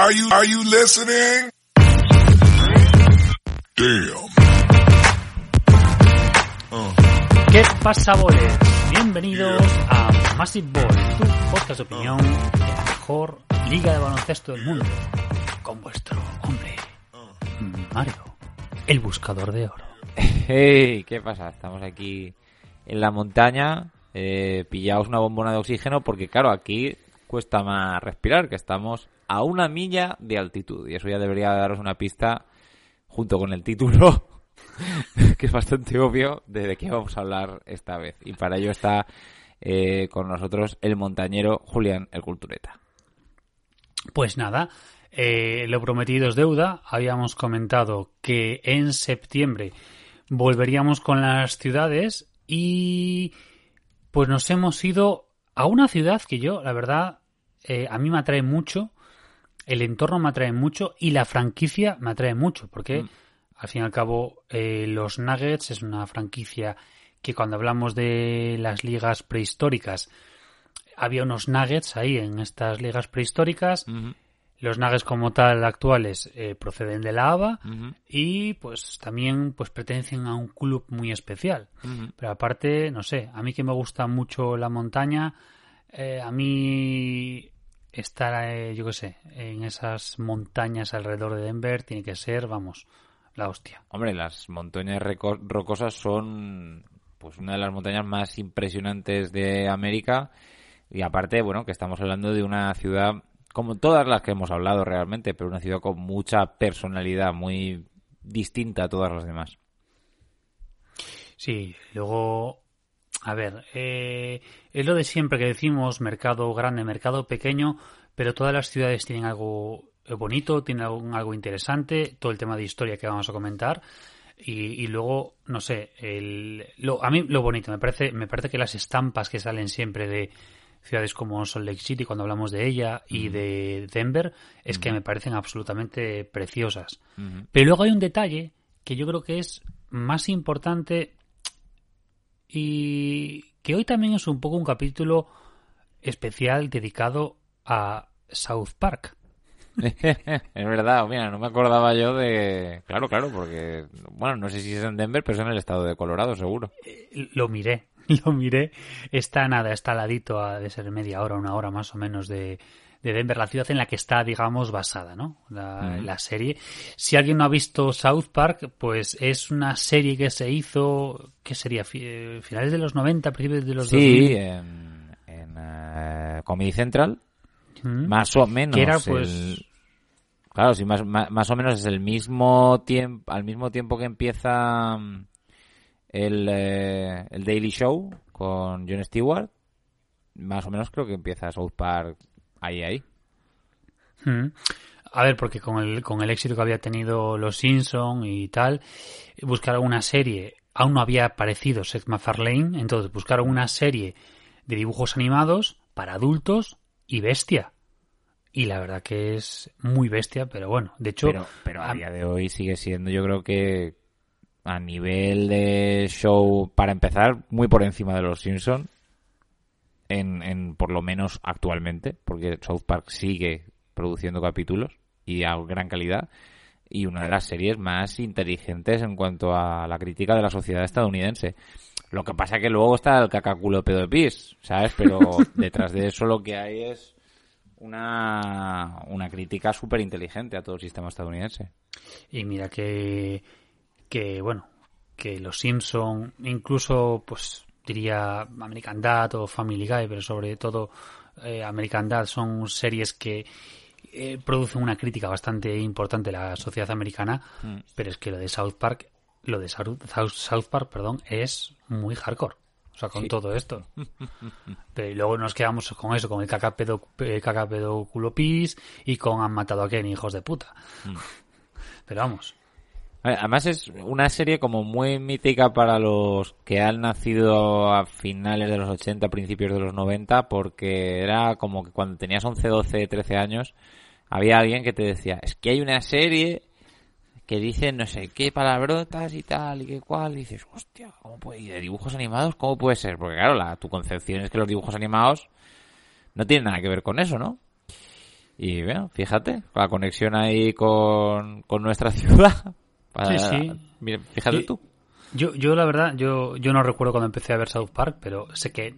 Are you, are you listening? Damn. ¿Qué pasa, boles? Bienvenidos a Massive Ball, tu podcast de opinión de la mejor liga de baloncesto del mundo. Con vuestro hombre, Mario, el buscador de oro. Hey, ¿qué pasa? Estamos aquí en la montaña, eh, pillaos una bombona de oxígeno porque claro, aquí cuesta más respirar, que estamos a una milla de altitud y eso ya debería daros una pista junto con el título, que es bastante obvio de, de qué vamos a hablar esta vez. Y para ello está eh, con nosotros el montañero Julián el Cultureta. Pues nada, eh, lo prometido es deuda. Habíamos comentado que en septiembre volveríamos con las ciudades y pues nos hemos ido a una ciudad que yo, la verdad, eh, a mí me atrae mucho, el entorno me atrae mucho y la franquicia me atrae mucho, porque Mm. al fin y al cabo eh, los Nuggets es una franquicia que cuando hablamos de las ligas prehistóricas, había unos Nuggets ahí en estas ligas prehistóricas. Los Nuggets como tal actuales eh, proceden de la ABA y pues también pues pertenecen a un club muy especial. Pero aparte, no sé, a mí que me gusta mucho la montaña, eh, a mí estar, eh, yo qué sé, en esas montañas alrededor de Denver tiene que ser, vamos, la hostia. Hombre, las montañas rocosas son pues una de las montañas más impresionantes de América y aparte, bueno, que estamos hablando de una ciudad como todas las que hemos hablado realmente, pero una ciudad con mucha personalidad, muy distinta a todas las demás. Sí, luego, a ver, eh, es lo de siempre que decimos, mercado grande, mercado pequeño, pero todas las ciudades tienen algo bonito, tienen algo, algo interesante, todo el tema de historia que vamos a comentar. Y, y luego, no sé, el, lo, a mí lo bonito, me parece, me parece que las estampas que salen siempre de ciudades como Salt Lake City cuando hablamos de ella y de Denver, es que me parecen absolutamente preciosas. Pero luego hay un detalle que yo creo que es más importante y que hoy también es un poco un capítulo especial dedicado a South Park. es verdad, mira, no me acordaba yo de... Claro, claro, porque, bueno, no sé si es en Denver, pero es en el estado de Colorado, seguro. Lo miré, lo miré. Está nada, está al ladito a de ser media hora, una hora más o menos de, de Denver, la ciudad en la que está, digamos, basada, ¿no? La, la serie. Si alguien no ha visto South Park, pues es una serie que se hizo, ¿qué sería? Eh, Finales de los 90, principios de los Sí, 2000. en, en eh, Comedy Central, más o menos. Que era, el- pues, Claro, sí, más, más, más o menos es el mismo tiempo, al mismo tiempo que empieza mm, el, eh, el Daily Show con Jon Stewart, más o menos creo que empieza South Park ahí, ahí. Mm. A ver, porque con el, con el éxito que había tenido Los Simpson y tal, buscaron una serie, aún no había aparecido Seth MacFarlane, entonces buscaron una serie de dibujos animados para adultos y bestia. Y la verdad que es muy bestia, pero bueno, de hecho, Pero, a- día de hoy sigue siendo, yo creo que a nivel de show, para empezar, muy por encima de los Simpson, en, en por lo menos actualmente, porque South Park sigue produciendo capítulos y a gran calidad y una de las series más inteligentes en cuanto a la crítica de la sociedad estadounidense. Lo que pasa que luego está el cacaculo pedo de pis, ¿sabes? Pero detrás de eso lo que hay es una, una crítica súper inteligente a todo el sistema estadounidense. y mira que, que bueno, que Los Simpson, incluso, pues diría American Dad o Family Guy, pero sobre todo eh, American Dad son series que eh, producen una crítica bastante importante a la sociedad americana, Mm. pero es que lo de South Park, lo de South, South- Park, perdón, es muy hardcore. O sea, con Sí. todo esto. Pero y luego nos quedamos con eso, con el cacapedo, cacapedo culo pis y con han matado a Kenny, hijos de puta. Pero vamos. Ver, Además es una serie como muy mítica para los que han nacido a finales de los 80, principios de los 90, porque era como que cuando tenías 11, 12, 13 años, había alguien que te decía, es que hay una serie que dice no sé qué palabrotas y tal y qué cual, y dices, hostia, ¿cómo puede, y de dibujos animados, ¿cómo puede ser? Porque claro, la, tu concepción es que los dibujos animados no tienen nada que ver con eso, ¿no? Y bueno, fíjate, la conexión ahí con, con nuestra ciudad. Sí, sí. Mira, fíjate Y- tú. Yo, yo la verdad, yo, yo no recuerdo cuando empecé a ver South Park, pero sé que...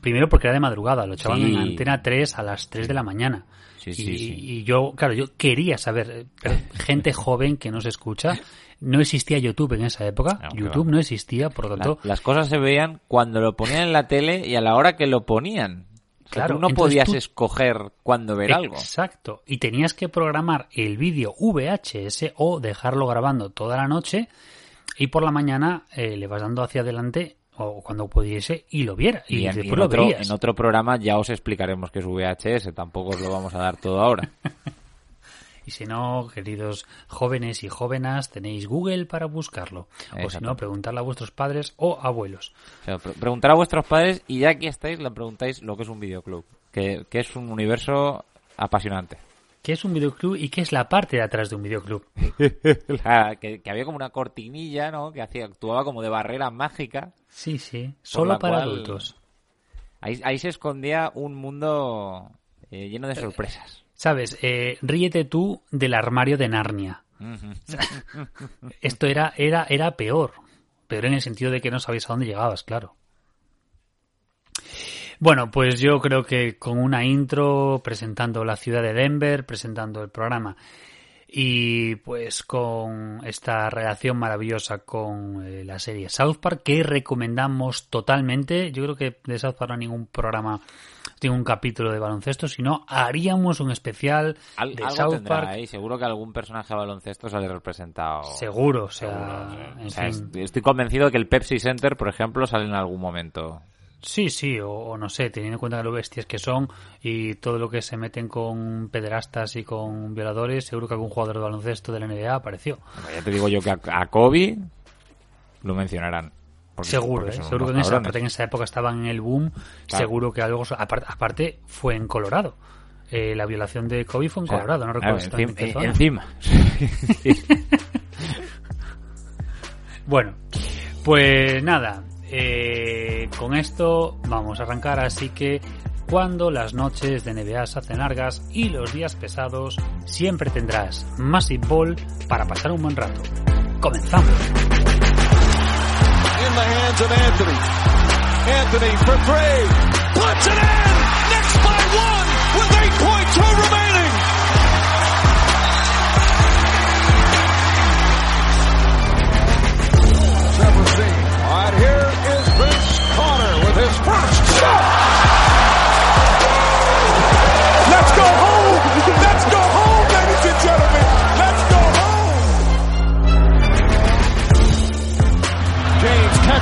Primero porque era de madrugada, lo echaban Sí. en Antena 3 a las 3 de la mañana. Sí, y, sí, sí. y yo, claro, yo quería saber, gente joven que no se escucha, no existía YouTube en esa época, No, YouTube no existía, por lo La- tanto, las cosas se veían cuando lo ponían en la tele y a la hora que lo ponían. O sea, Claro, tú no podías tú- escoger cuándo ver algo. Exacto. Y tenías que programar el vídeo VHS o dejarlo grabando toda la noche y por la mañana eh, le vas dando hacia adelante o cuando pudiese y lo viera. Y, Y, en, y después en lo otro, en otro programa ya os explicaremos qué es VHS, tampoco os lo vamos a dar todo ahora. Y si no, queridos jóvenes y jóvenes, tenéis Google para buscarlo. O si no, preguntarle a vuestros padres o abuelos. O sea, pre- preguntar a vuestros padres y ya que estáis le preguntáis lo que es un videoclub, que, que es un universo apasionante. ¿Qué es un videoclub y qué es la parte de atrás de un videoclub? La- que, que había como una cortinilla, ¿no? Que hacía, actuaba como de barrera mágica. Sí, sí. Solo para cual- adultos. Ahí, ahí se escondía un mundo eh, lleno de sorpresas. ¿Sabes? Eh, ríete tú del armario de Narnia. Esto era, era, era peor. Peor en el sentido de que no sabías a dónde llegabas, claro. Bueno, pues yo creo que con una intro presentando la ciudad de Denver, presentando el programa y pues con esta relación maravillosa con eh, la serie South Park que recomendamos totalmente. Yo creo que de South Park no hay ningún programa, ningún capítulo de baloncesto, sino haríamos un especial Al- de algo South tendrá, Park. ¿eh? Seguro que algún personaje de baloncesto sale representado. Seguro, o sea, Seguro, O estoy convencido de que el Pepsi Center, por ejemplo, sale en algún momento. Sí, sí, o, o no sé, teniendo en cuenta lo bestias que son y todo lo que se meten con pederastas y con violadores, seguro que algún jugador de baloncesto de la NBA apareció. Bueno, ya te digo yo que a, a Kobe lo mencionarán. Porque- seguro, porque ¿eh? seguro que en esa, cabrones. aparte en esa época estaban en el boom, Claro. seguro que algo... Aparte, aparte fue en Colorado. Eh, la violación de Kobe fue en O sea, Colorado, no a recuerdo en qué encima, zona. encima. Bueno, pues nada, eh, con esto vamos a arrancar, así que cuando las noches de NBA se hacen largas y los días pesados, siempre tendrás Massive Ball para pasar un buen rato. Comenzamos. In the hands of Anthony. Anthony for three. Puts it in. Knicks by one with 8.2 remaining. Never seen. All right, here is Vince Carter with his first shot.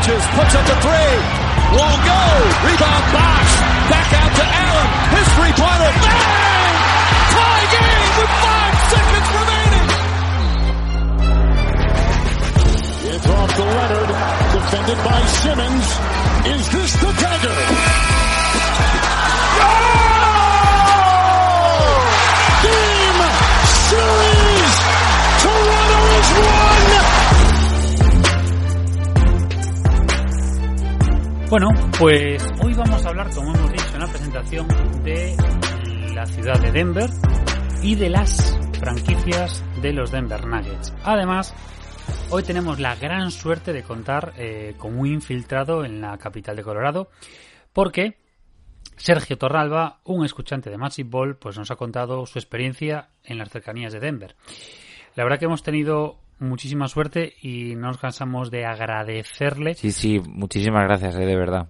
Catches, puts up the three. Won't go. Rebound box. Back out to Allen. His three-pointer. Bang! Tie game with five seconds remaining. It's off to Leonard. Defended by Simmons. Is this Bueno, pues hoy vamos a hablar, como hemos dicho en la presentación, de la ciudad de Denver y de las franquicias de los Denver Nuggets. Además, hoy tenemos la gran suerte de contar eh, con un infiltrado en la capital de Colorado, porque Sergio Torralba, un escuchante de Magic Ball, pues nos ha contado su experiencia en las cercanías de Denver. La verdad que hemos tenido muchísima suerte y no nos cansamos de agradecerle Sí, sí, muchísimas gracias, eh, de verdad.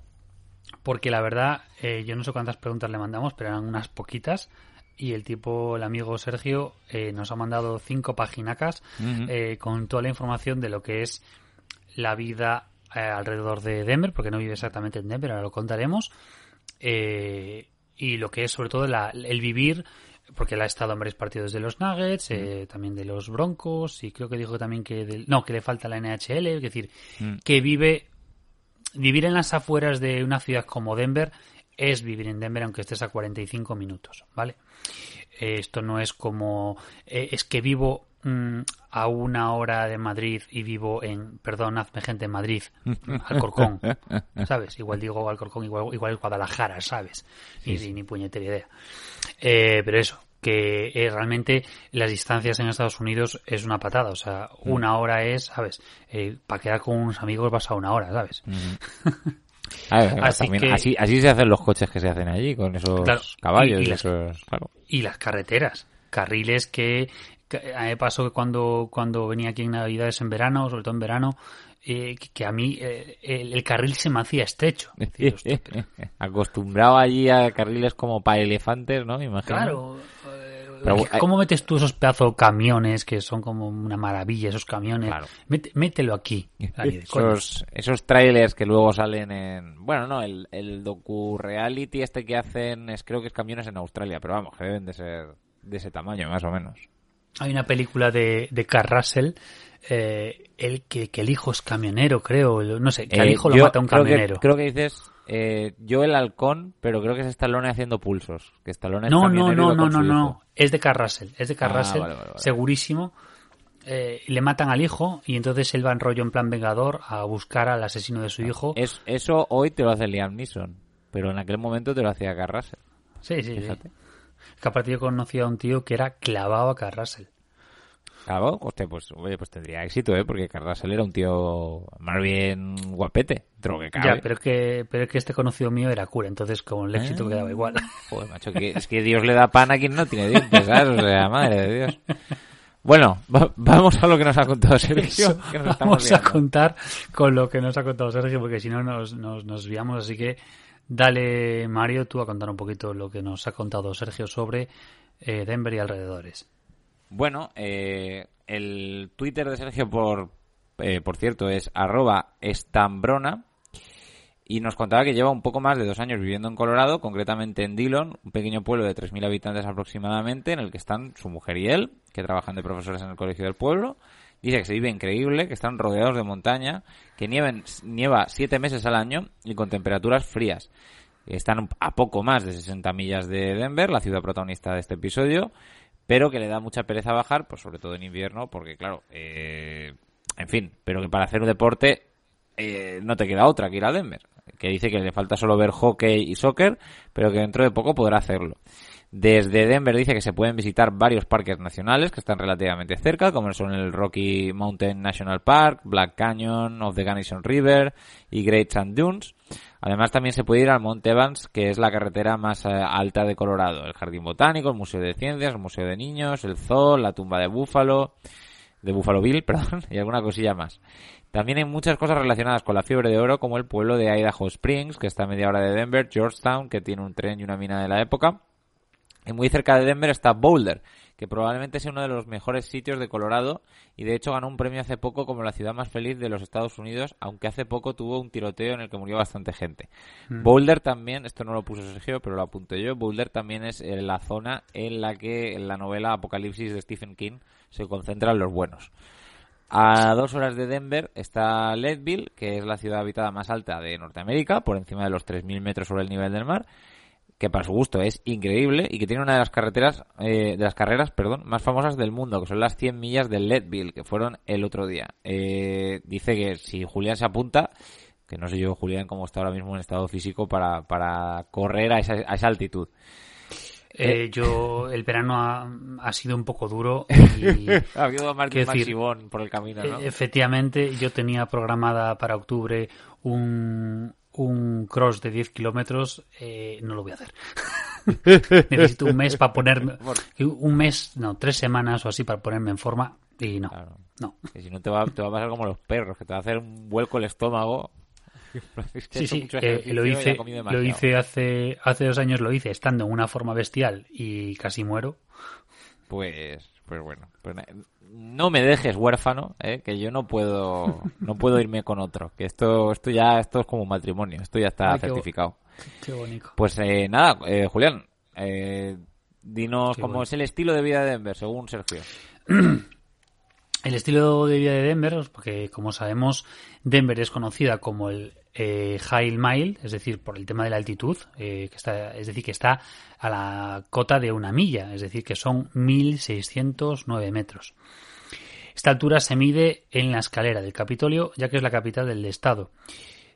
porque la verdad, eh, yo no sé cuántas preguntas le mandamos, pero eran unas poquitas. Y el tipo, el amigo Sergio, eh, nos ha mandado cinco paginacas eh, con toda la información de lo que es la vida eh, alrededor de Denver, porque no vive exactamente en Denver, ahora lo contaremos. Eh, y lo que es sobre todo la- el vivir, porque él ha estado en varios partidos de los Nuggets, eh, también de los Broncos, y creo que dijo también que del- no, que le falta la NHL, es decir, Mm. que vive vivir en las afueras de una ciudad como Denver es vivir en Denver aunque estés a 45 minutos, ¿vale? Eh, esto no es como eh, es que vivo mm, a una hora de Madrid y vivo en, perdón, hazme gente en Madrid, Alcorcón, ¿sabes? Igual digo Alcorcón, igual, igual es Guadalajara, ¿sabes? Ni, ni puñetera idea. Eh, pero eso, que eh, realmente las distancias en Estados Unidos es una patada. O sea, Mm. una hora es, ¿sabes? Eh, para quedar con unos amigos vas a una hora, ¿sabes? A ver, Así que- así, así se hacen los coches que se hacen allí, con esos Claro, caballos. y- y y las- esos- claro. Y las carreteras, carriles que, a mí me pasó que cuando, cuando venía aquí en Navidades en verano, sobre todo en verano, eh, que, a mí eh, el, el carril se me hacía estrecho. Es decir, hostia, pero- Acostumbrado allí a carriles como para elefantes, ¿no? Me imagino. Claro. Pero, ¿Cómo metes tú esos pedazos de camiones que son como una maravilla, esos camiones? Claro. Mete- mételo aquí. Ahí. Esos, esos trailers que luego salen en... Bueno, no, el, el docu-reality este que hacen es creo que es camiones en Australia, pero vamos, que deben de ser de ese tamaño, más o menos. Hay una película de, de Russell, eh, el que, que el hijo es camionero, creo. No sé, que al Eh, hijo lo mata un creo que- camionero. creo que dices eh, yo el halcón, pero creo que es Stallone haciendo pulsos. Que Stallone es No, no, no, no, no, no. Es de Carl Russell. Es de Carl Ah, Russell, vale, vale, vale. segurísimo. Eh, le matan al hijo y entonces él va en rollo en plan vengador a buscar al asesino de su hijo. Es, eso hoy te lo hace Liam Neeson, pero en aquel momento te lo hacía Carl Russell. Sí, sí, sí. Fíjate. Que aparte yo conocía a un tío que era clavado a Carl Russell. Claro, hostia, pues, oye, pues tendría éxito, ¿eh? Porque Carl Russell era un tío más bien guapete. Ya, pero es que, pero es que este conocido mío era cura, entonces con el éxito Ah. quedaba igual. Joder, macho, que, es que Dios le da pan a quien no tiene dientes, ¿sabes? O sea, madre de Dios. Bueno, va- vamos a lo que nos ha contado Sergio. Eso, que nos estamos vamos a contar con lo que nos ha contado Sergio, porque si no nos, nos, nos viamos. Así que dale, Mario, tú a contar un poquito lo que nos ha contado Sergio sobre eh, Denver y alrededores. Bueno, eh, el Twitter de Sergio, por, eh, por cierto, es arroba estambrona. Y nos contaba que lleva un poco más de dos años viviendo en Colorado, concretamente en Dillon, un pequeño pueblo de 3.000 habitantes aproximadamente, en el que están su mujer y él, que trabajan de profesores en el colegio del pueblo. Dice que se vive increíble, que están rodeados de montaña, que nieven, nieva siete meses al año y con temperaturas frías. Están a poco más de 60 millas de Denver, la ciudad protagonista de este episodio, pero que le da mucha pereza bajar, pues sobre todo en invierno, porque claro, eh, en fin, pero que para hacer un deporte eh, no te queda otra que ir a Denver. Que dice que le falta solo ver hockey y soccer, pero que dentro de poco podrá hacerlo. Desde Denver dice que se pueden visitar varios parques nacionales que están relativamente cerca, como son el Rocky Mountain National Park, Black Canyon of the Gunnison River y Great Sand Dunes. Además también se puede ir al Mount Evans, que es la carretera más eh, alta de Colorado, el Jardín Botánico, el Museo de Ciencias, el Museo de Niños, el Zoo, la tumba de Búfalo, de Buffalo Bill, perdón, y alguna cosilla más. También hay muchas cosas relacionadas con la fiebre de oro, como el pueblo de Idaho Springs, que está a media hora de Denver, Georgetown, que tiene un tren y una mina de la época. Y muy cerca de Denver está Boulder, que probablemente sea uno de los mejores sitios de Colorado y de hecho ganó un premio hace poco como la ciudad más feliz de los Estados Unidos, aunque hace poco tuvo un tiroteo en el que murió bastante gente. Boulder también, esto no lo puso Sergio, pero lo apunté yo, Boulder también es eh, la zona en la que en la novela Apocalipsis de Stephen King se concentran los buenos. A dos horas de Denver está Leadville, que es la ciudad habitada más alta de Norteamérica, por encima de los 3.000 metros sobre el nivel del mar, que para su gusto es increíble y que tiene una de las carreteras, eh, de las carreras, perdón, más famosas del mundo, que son las 100 millas de Leadville, que fueron el otro día. Eh, dice que si Julián se apunta, que no sé yo Julián cómo está ahora mismo en estado físico para, para correr a esa, a esa altitud. Eh, yo, el verano ha, ha sido un poco duro y ha habido un decir, maximón por el camino, ¿no? Eh, Efectivamente, yo tenía programada para octubre un, un cross de 10 kilómetros. eh, no lo voy a hacer. Necesito un mes para ponerme. Un mes, no, tres semanas o así para ponerme en forma. Y no, Claro. no. Que si no te va, te va a pasar como los perros, que te va a hacer un vuelco el estómago. Sí, sí, eh, lo hice, lo hice hace, hace dos años, lo hice estando en una forma bestial y casi muero. Pues, pues bueno. pues no me dejes huérfano, ¿eh? que yo no puedo, no puedo irme con otro. Que esto, esto ya, esto es como un matrimonio. Esto ya está Ay, certificado. Qué bonito. Pues eh, nada, eh, Julián, eh, dinos Qué cómo bueno. es el estilo de vida de Denver, según Sergio. El estilo de vida de Denver, porque como sabemos, Denver es conocida como el eh, High Mile, es decir, por el tema de la altitud, eh, que está, es decir, que está a la cota de una milla, es decir, que son 1.609 metros. Esta altura se mide en la escalera del Capitolio, ya que es la capital del estado.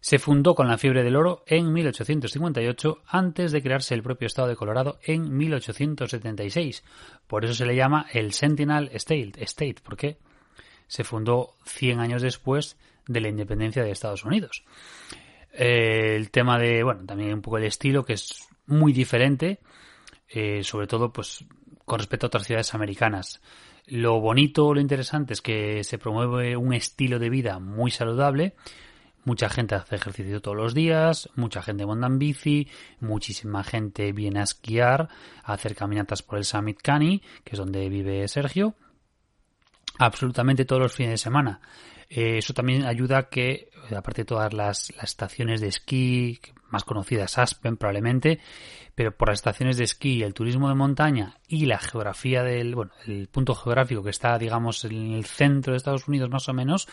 Se fundó con la fiebre del oro en 1858 antes de crearse el propio estado de Colorado en 1876. Por eso se le llama el Sentinel State, State porque se fundó 100 años después de la independencia de Estados Unidos. Eh, el tema de, bueno, también un poco el estilo que es muy diferente, eh, sobre todo pues con respecto a otras ciudades americanas. Lo bonito, lo interesante es que se promueve un estilo de vida muy saludable. Mucha gente hace ejercicio todos los días, mucha gente monta en bici, muchísima gente viene a esquiar, a hacer caminatas por el Summit Cani, que es donde vive Sergio, absolutamente todos los fines de semana. Eh, eso también ayuda a que, aparte de todas las, las estaciones de esquí, más conocidas Aspen probablemente, pero por las estaciones de esquí, el turismo de montaña y la geografía del, bueno, el punto geográfico que está, digamos, en el centro de Estados Unidos más o menos,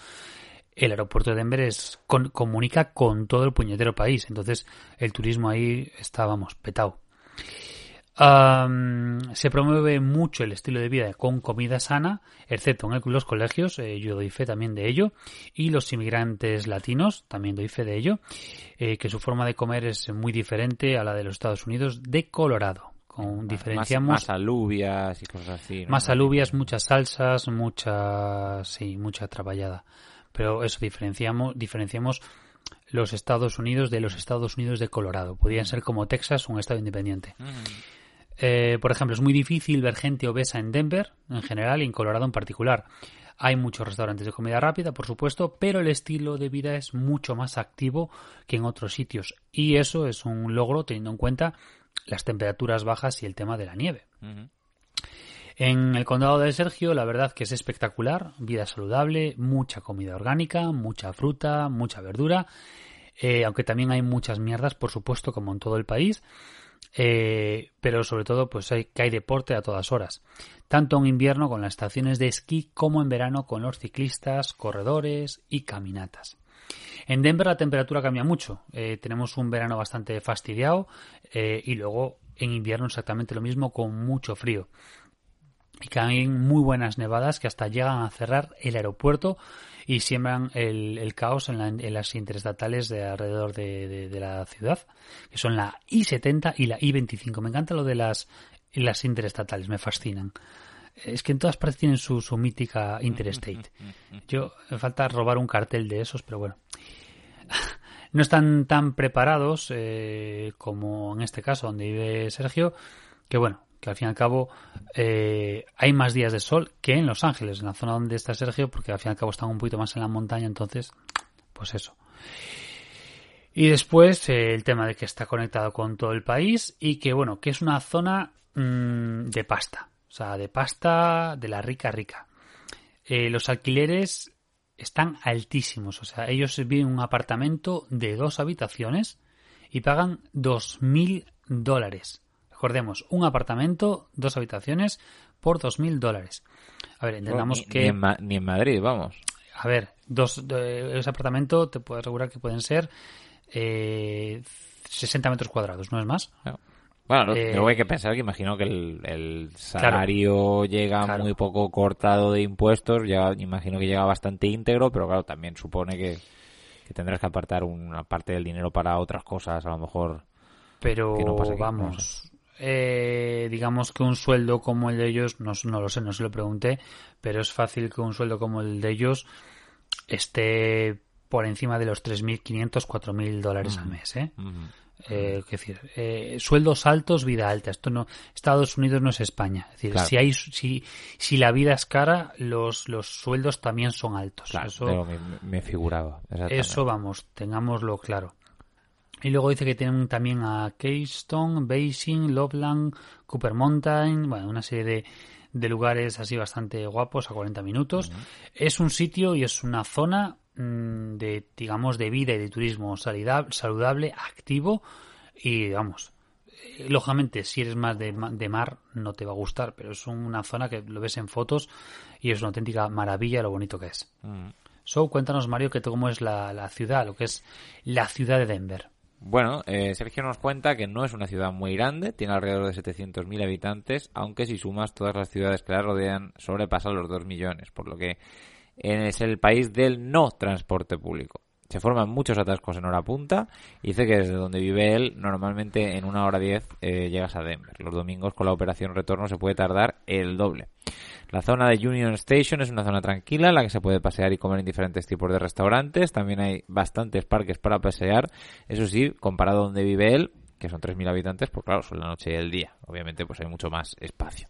el aeropuerto de Denver es, comunica con todo el puñetero país. Entonces, el turismo ahí está, vamos, petado. Se promueve mucho el estilo de vida con comida sana, excepto en los colegios, eh, yo doy fe también de ello, y los inmigrantes latinos, también doy fe de ello, eh, que su forma de comer es muy diferente a la de los Estados Unidos de Colorado. Con, diferenciamos más, alubias y cosas así. Más alubias, muchas salsas, mucha, sí, mucha traballada. Pero eso diferenciamos, diferenciamos los Estados Unidos de los Estados Unidos de Colorado. Podrían ser como Texas, un estado independiente. Eh, por ejemplo, es muy difícil ver gente obesa en Denver en general y en Colorado en particular. Hay muchos restaurantes de comida rápida, por supuesto, pero el estilo de vida es mucho más activo que en otros sitios. Y eso es un logro teniendo en cuenta las temperaturas bajas y el tema de la nieve. En el condado de Sergio, la verdad que es espectacular, vida saludable, mucha comida orgánica, mucha fruta, mucha verdura, eh, aunque también hay muchas mierdas, por supuesto, como en todo el país. Eh, pero sobre todo pues hay, que hay deporte a todas horas, tanto en invierno con las estaciones de esquí como en verano con los ciclistas, corredores y caminatas. En Denver la temperatura cambia mucho, eh, tenemos un verano bastante fastidiado y luego en invierno exactamente lo mismo con mucho frío. Y caen muy buenas nevadas que hasta llegan a cerrar el aeropuerto y siembran el, caos en, las interestatales de alrededor de, la ciudad, que son la I-70 y la I-25. Me encanta lo de las, las interestatales, me fascinan. Es que en todas partes tienen su, mítica interstate. Yo me falta robar un cartel de esos, pero bueno. No están tan preparados eh, como en este caso donde vive Sergio, que bueno, que al fin y al cabo eh, hay más días de sol que en Los Ángeles, en la zona donde está Sergio, porque al fin y al cabo están un poquito más en la montaña, entonces, pues eso. Y después eh, el tema de que está conectado con todo el país y que, bueno, que es una zona mm, de pasta, o sea, de pasta de la rica rica. Eh, los alquileres están altísimos, o sea, ellos viven en un apartamento de dos habitaciones y pagan dos mil dólares Recordemos, un apartamento, dos habitaciones, por dos mil dólares. A ver, entendamos que... Ni en, Madrid, vamos. A ver, dos, ese apartamento te puedo asegurar que pueden ser eh, 60 metros cuadrados, ¿no es más? Bueno, eh, luego hay que pensar que imagino que el, salario llega muy poco cortado de impuestos, ya imagino que llega bastante íntegro, pero claro, también supone que, que tendrás que apartar una parte del dinero para otras cosas, a lo mejor. Pero vamos, eh, digamos que un sueldo como el de ellos, no, no, lo sé, no se lo pregunté, pero es fácil que un sueldo como el de ellos esté por encima de los 3.500, 4.000 dólares al mes. ¿eh? eh decir, eh, sueldos altos, vida alta. Esto no, Estados Unidos no es España. Es decir, si hay, si, si la vida es cara, los, los sueldos también son altos. eso, me, me, figuraba. Eso vamos, tengámoslo claro. Y luego dice que tienen también a Keystone, Basing, Loveland, Cooper Mountain, bueno, una serie de, lugares así bastante guapos a 40 minutos. Es un sitio y es una zona mm, de, digamos, de vida y de turismo saludable, activo y, vamos, eh, lógicamente, si eres más de, mar, no te va a gustar, pero es una zona que lo ves en fotos y es una auténtica maravilla lo bonito que es. So, cuéntanos, Mario, que cómo es la, la, ciudad, lo que es la ciudad de Denver. Bueno, eh, Sergio nos cuenta que no es una ciudad muy grande, tiene alrededor de 700.000 habitantes, aunque si sumas todas las ciudades que la rodean sobrepasa los 2 millones, por lo que es el país del no transporte público. Se forman muchos atascos en hora punta y dice que desde donde vive él, normalmente en una hora diez eh, llegas a Denver. Los domingos con la operación retorno se puede tardar el doble. La zona de Union Station es una zona tranquila en la que se puede pasear y comer en diferentes tipos de restaurantes. También hay bastantes parques para pasear. Eso sí, comparado a donde vive él, que son 3.000 habitantes, pues claro, son la noche y el día. Obviamente, pues hay mucho más espacio.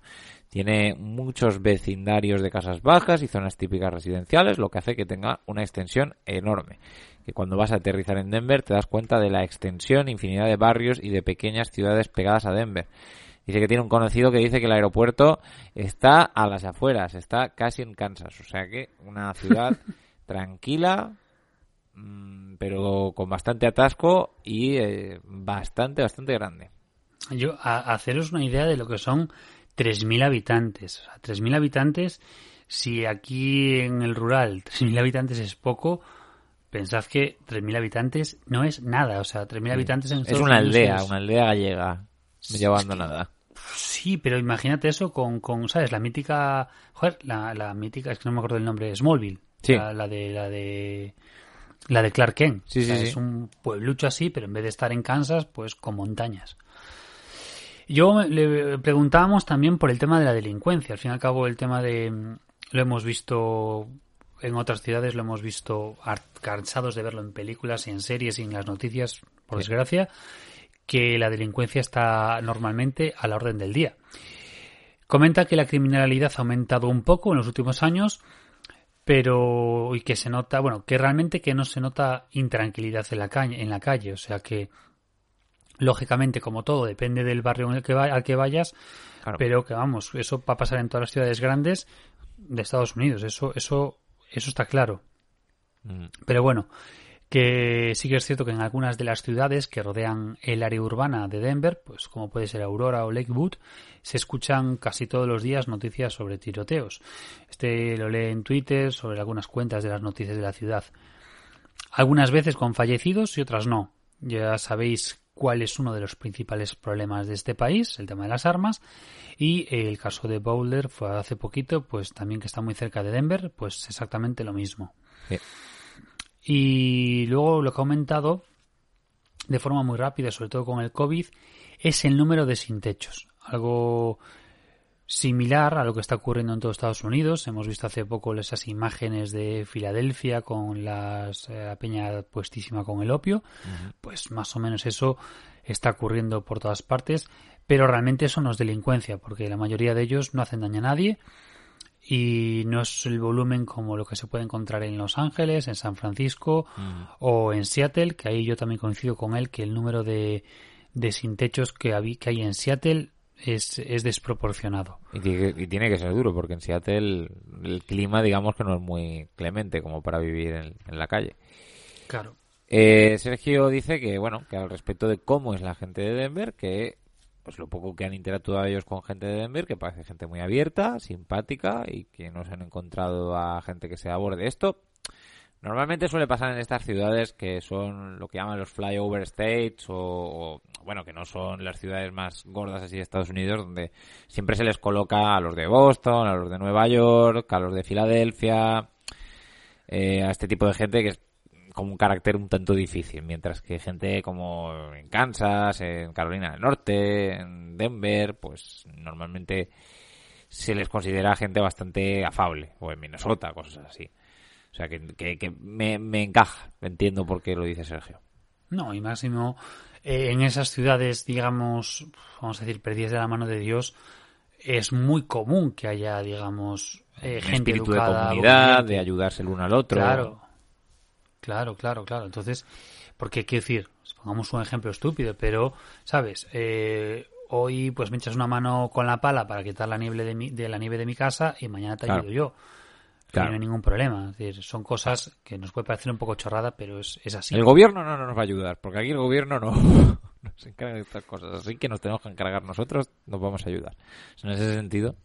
Tiene muchos vecindarios de casas bajas y zonas típicas residenciales, lo que hace que tenga una extensión enorme. Que cuando vas a aterrizar en Denver te das cuenta de la extensión, infinidad de barrios y de pequeñas ciudades pegadas a Denver. Dice que tiene un conocido que dice que el aeropuerto está a las afueras, está casi en Kansas. O sea que una ciudad tranquila, mm, pero con bastante atasco y eh, bastante, bastante grande. Yo, a, haceros una idea de lo que son 3.000 habitantes. O sea, 3.000 habitantes, si aquí en el rural 3.000 habitantes es poco, pensad que 3.000 habitantes no es nada. O sea, 3.000 habitantes en Es una aldea, es- una aldea gallega, llevando nada. Sí, pero imagínate eso con, con ¿sabes? La mítica... Joder, la, la mítica... Es que no me acuerdo del nombre. Smallville. Sí. La, la de... La de... La de Clark Kent. Sí, O sea, sí, sí. Es un pueblucho así, pero en vez de estar en Kansas, pues con montañas. Yo le preguntábamos también por el tema de la delincuencia. Al fin y al cabo, el tema de. mm, Lo hemos visto en otras ciudades, lo hemos visto cansados de verlo en películas y en series y en las noticias, por desgracia, que la delincuencia está normalmente a la orden del día. Comenta que la criminalidad ha aumentado un poco en los últimos años, pero y que se nota, bueno, que realmente que no se nota intranquilidad en la calle, en la calle, o sea que lógicamente como todo depende del barrio en el que al que vayas, Claro. pero que vamos, eso va a pasar en todas las ciudades grandes de Estados Unidos, eso eso eso está claro. Mm. Pero bueno, que sí que es cierto que en algunas de las ciudades que rodean el área urbana de Denver, pues como puede ser Aurora o Lakewood, se escuchan casi todos los días noticias sobre tiroteos. Este lo lee en Twitter sobre algunas cuentas de las noticias de la ciudad. Algunas veces con fallecidos y otras no. Ya sabéis cuál es uno de los principales problemas de este país, el tema de las armas, y el caso de Boulder fue hace poquito, pues también que está muy cerca de Denver, pues exactamente lo mismo. Sí. Y luego lo que ha aumentado de forma muy rápida, sobre todo con el COVID, es el número de sin techos. Algo similar a lo que está ocurriendo en todos Estados Unidos. Hemos visto hace poco esas imágenes de Filadelfia con las, eh, la peña puestísima con el opio. Pues más o menos eso está ocurriendo por todas partes. Pero realmente eso no es delincuencia, porque la mayoría de ellos no hacen daño a nadie y no es el volumen como lo que se puede encontrar en Los Ángeles, en San Francisco o en Seattle, que ahí yo también coincido con él que el número de, de sin techos que, que hay en Seattle es, es desproporcionado. Y, tiene que- y tiene que ser duro, porque en Seattle el, el clima, digamos que no es muy clemente como para vivir en, en la calle. Claro. Eh, Sergio dice que, bueno, que al respecto de cómo es la gente de Denver, que pues lo poco que han interactuado ellos con gente de Denver, que parece gente muy abierta, simpática y que no se han encontrado a gente que se aborde esto. Normalmente suele pasar en estas ciudades que son lo que llaman los flyover states o, bueno, que no son las ciudades más gordas así de Estados Unidos, donde siempre se les coloca a los de Boston, a los de Nueva York, a los de Filadelfia, eh, a este tipo de gente que es como un carácter un tanto difícil, mientras que gente como en Kansas, en Carolina del Norte, en Denver, pues normalmente se les considera gente bastante afable, o en Minnesota, cosas así. O sea que, que, que me, me encaja, entiendo por qué lo dice Sergio. No, y máximo eh, en esas ciudades, digamos, vamos a decir, perdidas de la mano de Dios, es muy común que haya, digamos, eh, Un gente espíritu educada, de comunidad, de ayudarse el uno al otro. Claro, claro, claro, claro. Entonces, porque quiero decir, pongamos un ejemplo estúpido, pero, ¿sabes? Eh, hoy pues me echas una mano con la pala para quitar la nieve de mi, de la nieve de mi casa y mañana te Claro. ayudo yo. Claro. No hay ningún problema. Es decir, son cosas que nos puede parecer un poco chorrada, pero es, es así. El gobierno no nos va a ayudar, porque aquí el gobierno no nos encarga de estas cosas. Así que nos tenemos que encargar nosotros, nos vamos a ayudar. En ese sentido,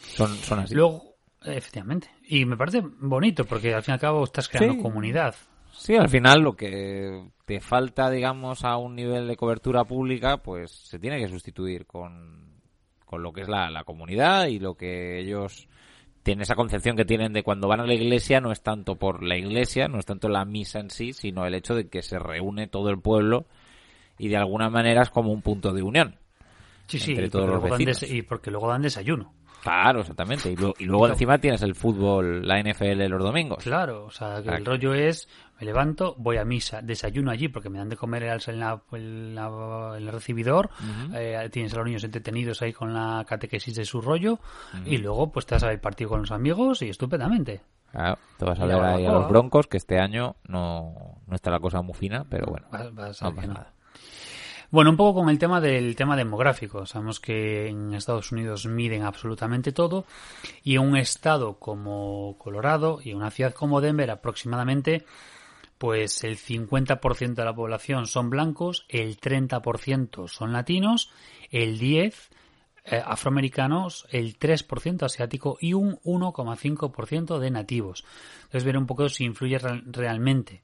son, son así. Luego, efectivamente. Y me parece bonito porque al fin y al cabo estás creando Sí. comunidad. Sí, al final lo que te falta, digamos, a un nivel de cobertura pública, pues se tiene que sustituir con, con lo que es la, la comunidad y lo que ellos tiene esa concepción que tienen de cuando van a la iglesia no es tanto por la iglesia, no es tanto la misa en sí, sino el hecho de que se reúne todo el pueblo y de alguna manera es como un punto de unión. Sí, sí, entre y todos porque los vecinos. y porque luego dan desayuno. Claro, exactamente. Y, lo- y luego encima tienes el fútbol, la NFL los domingos. Claro, o sea, que el rollo es, me levanto, voy a misa, desayuno allí porque me dan de comer en, la- en la- en el recibidor, eh, tienes a los niños entretenidos ahí con la catequesis de su rollo y luego pues te vas a ver el partido con los amigos y estupendamente. Claro, te vas a ver ahí a los broncos, que este año no, no está la cosa muy fina, pero bueno, vas no pasa nada. Bueno, un poco con el tema del tema demográfico. Sabemos que en Estados Unidos miden absolutamente todo y en un estado como Colorado y en una ciudad como Denver aproximadamente pues el 50% de la población son blancos, el 30% son latinos, el 10 eh, afroamericanos, el 3% asiático y un 1,5% de nativos. Entonces ver un poco si influye real- realmente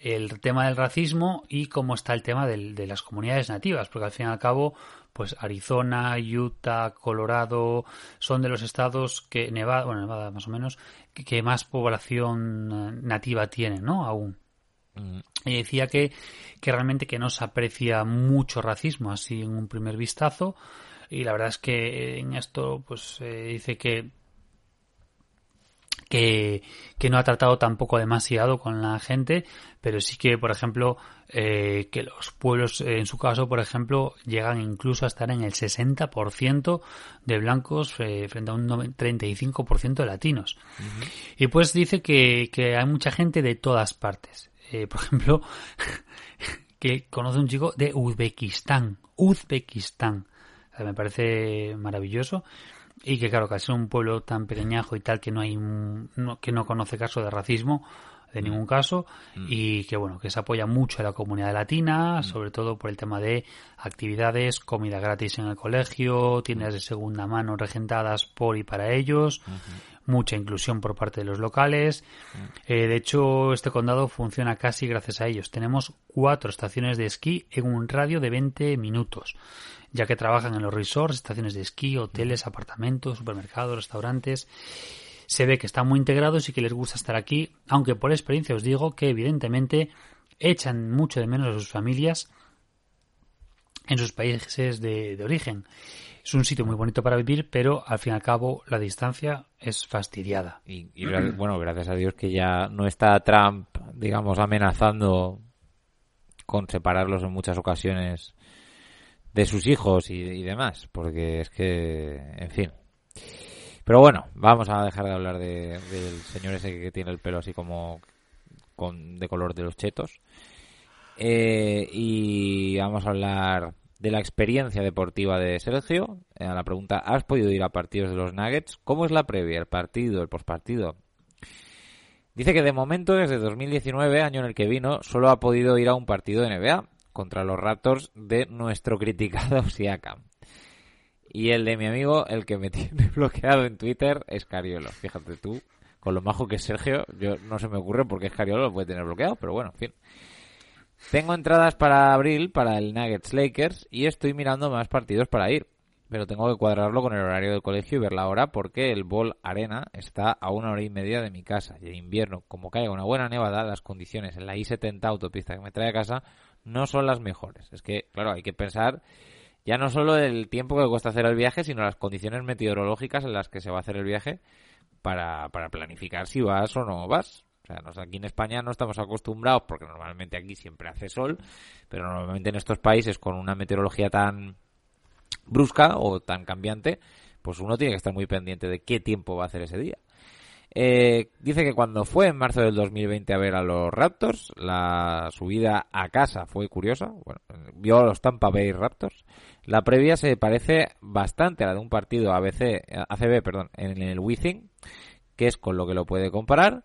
el tema del racismo y cómo está el tema del- de las comunidades nativas, porque al fin y al cabo, pues Arizona, Utah, Colorado son de los estados que Nevada, bueno, Nevada más o menos, que, que más población eh, nativa tienen, ¿no? Aún. Y decía que, que realmente que no se aprecia mucho racismo así en un primer vistazo. Y la verdad es que en esto, pues eh, dice que, que, que no ha tratado tampoco demasiado con la gente, pero sí que, por ejemplo, eh, que los pueblos, eh, en su caso, por ejemplo, llegan incluso a estar en el 60% de blancos eh, frente a un noven- 35% de latinos. Y pues dice que, que hay mucha gente de todas partes. Eh, por ejemplo, que conoce un chico de Uzbekistán. Uzbekistán. O sea, me parece maravilloso. Y que claro, que al ser un pueblo tan pequeñajo y tal que no hay no- que no conoce caso de racismo de ningún caso y que bueno que se apoya mucho a la comunidad latina sobre todo por el tema de actividades comida gratis en el colegio tiendas de segunda mano regentadas por y para ellos mucha inclusión por parte de los locales Eh, de hecho este condado funciona casi gracias a ellos tenemos cuatro estaciones de esquí en un radio de 20 minutos ya que trabajan en los resorts, estaciones de esquí, hoteles, apartamentos, supermercados, restaurantes. Se ve que están muy integrados y que les gusta estar aquí, aunque por experiencia os digo que evidentemente echan mucho de menos a sus familias en sus países de, de origen. Es un sitio muy bonito para vivir, pero al fin y al cabo la distancia es fastidiada. Y, bueno, gracias a Dios que ya no está Trump, digamos, amenazando con separarlos en muchas ocasiones de sus hijos y, y demás, porque es que, en fin. Pero bueno, vamos a dejar de hablar de- del señor ese que tiene el pelo así como con, de color de los chetos. Eh, y vamos a hablar de la experiencia deportiva de Sergio. Eh, A la pregunta, ¿has podido ir a partidos de los Nuggets? ¿Cómo es la previa, el partido, el postpartido? Dice que de momento, desde 2019, año en el que vino, solo ha podido ir a un partido de NBA contra los Raptors de nuestro criticado Siakam. Y el de mi amigo, el que me tiene bloqueado en Twitter, es Cariolo. Fíjate tú, con lo majo que es Sergio, yo no se me ocurre porque es Cariolo, lo puede tener bloqueado, pero bueno, en fin. Tengo entradas para abril para el Nuggets Lakers y estoy mirando más partidos para ir. Pero tengo que cuadrarlo con el horario del colegio y ver la hora porque el Ball Arena está a una hora y media de mi casa. Y en invierno, como caiga una buena nevada, las condiciones en la I-70 autopista que me trae a casa no son las mejores. Es que, claro, hay que pensar ya no solo el tiempo que cuesta hacer el viaje, sino las condiciones meteorológicas en las que se va a hacer el viaje para, para planificar si vas o no vas. O sea, nos- aquí en España no estamos acostumbrados, porque normalmente aquí siempre hace sol, pero normalmente en estos países con una meteorología tan brusca o tan cambiante, pues uno tiene que estar muy pendiente de qué tiempo va a hacer ese día. Eh, dice que cuando fue en marzo del 2020 a ver a los Raptors, la subida a casa fue curiosa. Bueno, vio a los Tampa Bay Raptors. La previa se parece bastante a la de un partido ABC, ACB, perdón, en el Wizzing, que es con lo que lo puede comparar.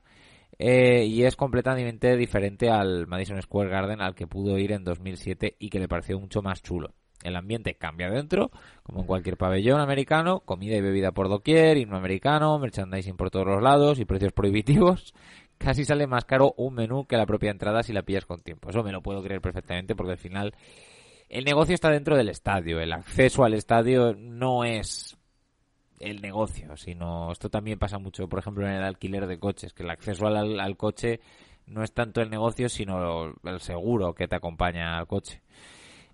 Eh, y es completamente diferente al Madison Square Garden al que pudo ir en 2007 y que le pareció mucho más chulo. El ambiente cambia dentro, como en cualquier pabellón americano, comida y bebida por doquier, himno americano, merchandising por todos los lados y precios prohibitivos. Casi sale más caro un menú que la propia entrada si la pillas con tiempo. Eso me lo puedo creer perfectamente porque al final el negocio está dentro del estadio. El acceso al estadio no es el negocio, sino esto también pasa mucho, por ejemplo, en el alquiler de coches, que el acceso al, al coche no es tanto el negocio, sino el seguro que te acompaña al coche.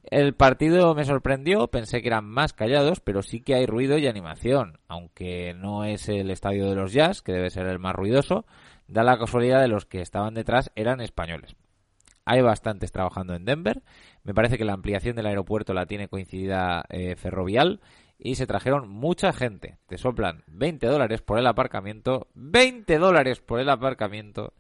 El partido me sorprendió, pensé que eran más callados, pero sí que hay ruido y animación, aunque no es el estadio de los Jazz, que debe ser el más ruidoso, da la casualidad de los que estaban detrás eran españoles. Hay bastantes trabajando en Denver, me parece que la ampliación del aeropuerto la tiene coincidida eh, ferrovial y se trajeron mucha gente. Te soplan 20 dólares por el aparcamiento, 20 dólares por el aparcamiento.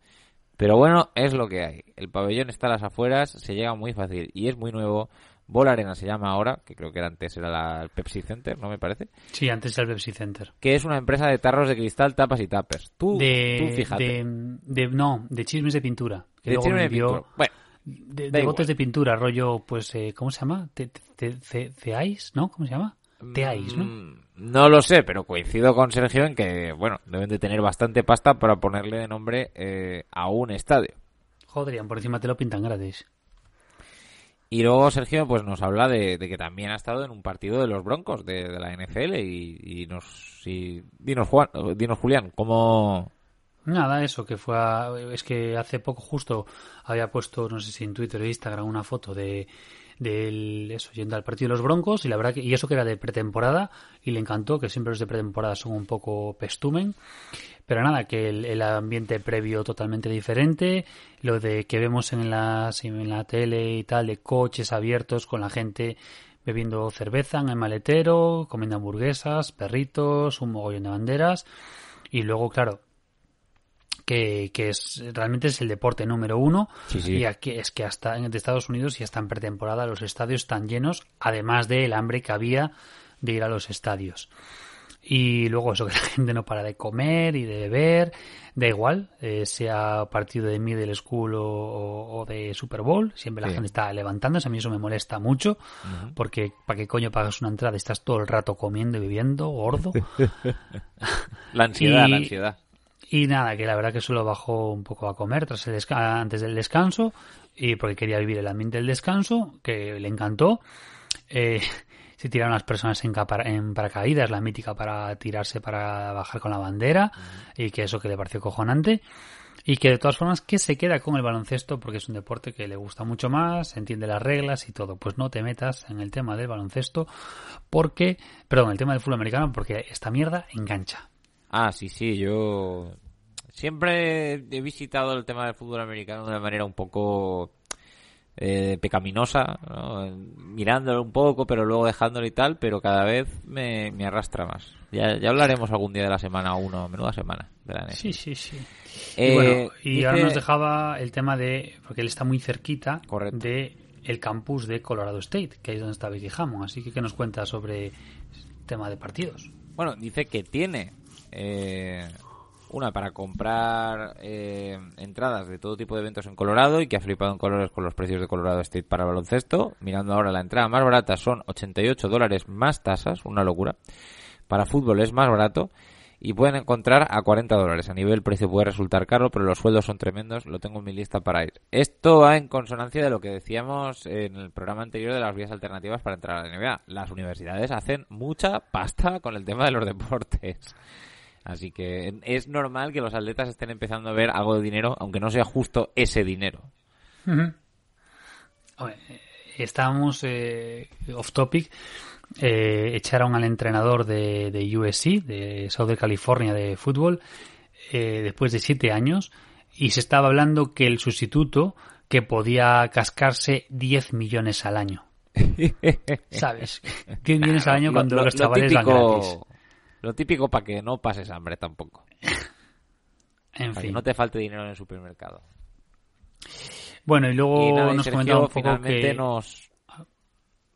Pero bueno, es lo que hay. El pabellón está a las afueras, se llega muy fácil y es muy nuevo. Bola Arena se llama ahora, que creo que antes era la, el Pepsi Center, ¿no me parece? Sí, antes era el Pepsi Center. Que es una empresa de tarros de cristal, tapas y tappers. Tú, De, tú fíjate. de, de- no, de chismes de pintura. Que De luego chisme me de pintura. Bueno, de, igual. botes de pintura, rollo, pues, eh, ¿cómo se llama? Teais, ¿no? ¿Cómo se llama? Teais, ¿no? Mm, No lo sé, pero coincido con Sergio en que, bueno, deben de tener bastante pasta para ponerle de nombre eh, a un estadio. Joder, y por encima te lo pintan gratis. Y luego Sergio pues nos habla de, de que también ha estado en un partido de los Broncos de, de la NFL y, y nos y dinos Juan, dinos Julián, ¿cómo Nada, eso, que fue a- es que hace poco justo había puesto, no sé si en Twitter o Instagram, una foto de del eso, yendo al partido de los Broncos y la verdad que, y eso que era de pretemporada y le encantó, que siempre los de pretemporada son un poco pestumen, pero nada, que el, el ambiente previo totalmente diferente, lo de que vemos en la, en la tele y tal, de coches abiertos con la gente bebiendo cerveza en el maletero, comiendo hamburguesas, perritos, un mogollón de banderas. Y luego, claro, que, que es realmente es el deporte número uno. Sí, sí. y aquí es que hasta en Estados Unidos ya está en pretemporada los estadios están llenos además del hambre que había de ir a los estadios. Y luego eso que la gente no para de comer y de beber. Da igual eh, sea partido de middle school o, o- de Super Bowl siempre la Sí. gente está levantándose. A mí eso me molesta mucho porque para qué coño pagas una entrada y estás todo el rato comiendo y bebiendo gordo. La ansiedad, Y- la ansiedad? Y nada, que la verdad que solo bajó un poco a comer tras el antes del descanso y porque quería vivir el ambiente del descanso, que le encantó. Eh, se tiraron las personas en, en paracaídas, la mítica para tirarse para bajar con la bandera y que eso que le pareció cojonante. Y que de todas formas que se queda con el baloncesto porque es un deporte que le gusta mucho más, entiende las reglas y todo. Pues no te metas en el tema del baloncesto porque, perdón, el tema del fútbol americano porque esta mierda engancha. Ah, sí, sí, yo siempre he visitado el tema del fútbol americano de una manera un poco eh, pecaminosa, ¿no? mirándolo un poco, pero luego dejándolo y tal, pero cada vez me, me arrastra más. Ya, ya hablaremos algún día de la semana uno, menuda semana de la. Sí, sí, sí. Eh, y bueno, y dice- ahora nos dejaba el tema de, porque él está muy cerquita Correcto. de el campus de Colorado State, que ahí es donde está Becky Hammond. Así que, ¿qué nos cuenta sobre el tema de partidos? Bueno, dice que tiene eh, una para comprar eh, entradas de todo tipo de eventos en Colorado y que ha flipado en colores con los precios de Colorado State para baloncesto. Mirando ahora la entrada más barata son 88 dólares más tasas, una locura. Para fútbol es más barato y pueden encontrar a 40 dólares. A nivel precio puede resultar caro, pero los sueldos son tremendos. Lo tengo en mi lista para ir. Esto va en consonancia de lo que decíamos en el programa anterior de las vías alternativas para entrar a la NBA. Las universidades hacen mucha pasta con el tema de los deportes. Así que es normal que los atletas estén empezando a ver algo de dinero, aunque no sea justo ese dinero. Eh, Estábamos eh, off topic. Eh, echaron al entrenador de, de USC, de Southern California de fútbol, eh, después de siete años, y se estaba hablando que el sustituto que podía cascarse 10 millones al año. ¿Sabes? 10 millones al año cuando Lo- lo- los lo chavales van típico- gratis. Lo típico para que no pases hambre tampoco. En Para que fin. no te falte dinero en el supermercado. Bueno, y luego y nada, nos comentaba un poco finalmente que... nos...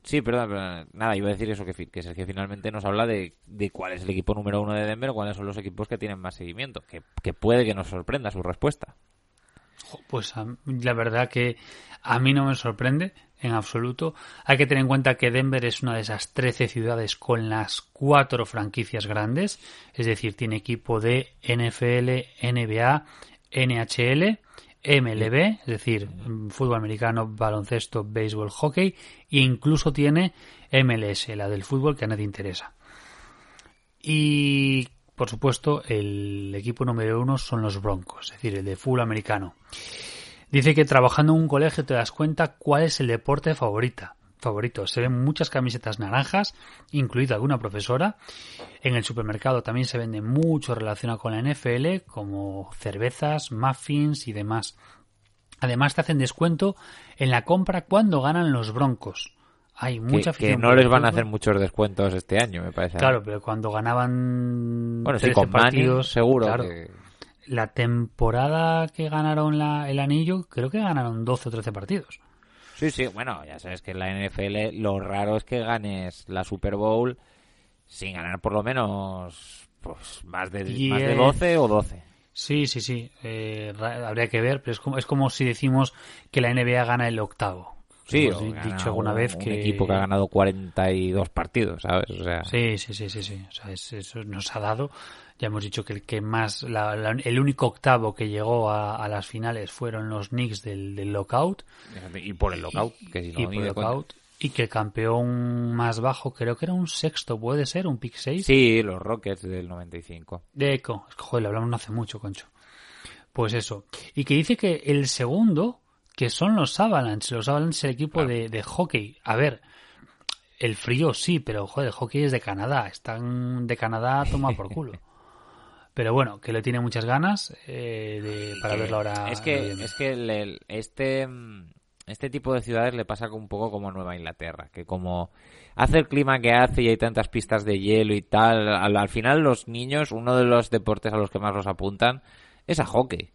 Sí, perdón, perdón, nada, iba a decir eso, que, que Sergio finalmente nos habla de, de cuál es el equipo número uno de Denver, cuáles son los equipos que tienen más seguimiento, que, que puede que nos sorprenda su respuesta. Pues la verdad que a mí no me sorprende en absoluto. Hay que tener en cuenta que Denver es una de esas 13 ciudades con las cuatro franquicias grandes, es decir, tiene equipo de NFL, NBA, NHL, MLB, es decir, mm, fútbol americano, baloncesto, béisbol, hockey, e incluso tiene MLS, la del fútbol que a nadie interesa. Y, por supuesto, el equipo número uno son los Broncos, es decir, el de fútbol americano. Dice que trabajando en un colegio te das cuenta cuál es el deporte favorita, favorito. Se ven muchas camisetas naranjas, incluida alguna profesora. En el supermercado también se vende mucho relacionado con la NFL, como cervezas, muffins y demás. Además te hacen descuento en la compra cuando ganan los Broncos. Hay Que, mucha que afición no les van a hacer muchos descuentos este año, me parece. Claro, pero cuando ganaban Bueno, sí, 13 con Manning partidos, seguro claro. que... La temporada que ganaron la- el anillo, creo que ganaron 12 o 13 partidos. Sí, sí, bueno, ya sabes que en la NFL lo raro es que ganes la Super Bowl sin ganar por lo menos pues más de, más de Diez. 12 o 12. Sí, sí, sí. eh, habría que ver, pero es como, es como si decimos que la NBA gana el octavo. Sí, Hemos o dicho alguna un- vez un que... equipo que ha ganado 42 partidos, ¿sabes? O sea, Sí, sí, sí, sí, sí. O sea, es- eso nos ha dado. Ya hemos dicho que el que más, la- la- el único octavo que llegó a, a las finales fueron los Knicks del, del lockout. y por el lockout, que si no, y por el lockout. Y que el campeón más bajo, creo que era un sexto, puede ser, un pick 6. Sí, los Rockets del 95. De Eco. Es que, joder, lo hablamos no hace mucho, concho. Pues eso. Y que dice que el segundo, que son los Avalanche. Los Avalanche es el equipo de, de hockey. A ver, el frío sí, pero joder, el hockey es de Canadá. Están de Canadá, toma por culo. Pero bueno, que le tiene muchas ganas eh, de, para Que verlo ahora. Es que, es que este, mm, este tipo de ciudades le pasa un poco como a Nueva Inglaterra, que como hace el clima que hace y hay tantas pistas de hielo y tal, al, al final los niños, uno de los deportes a los que más los apuntan es a hockey.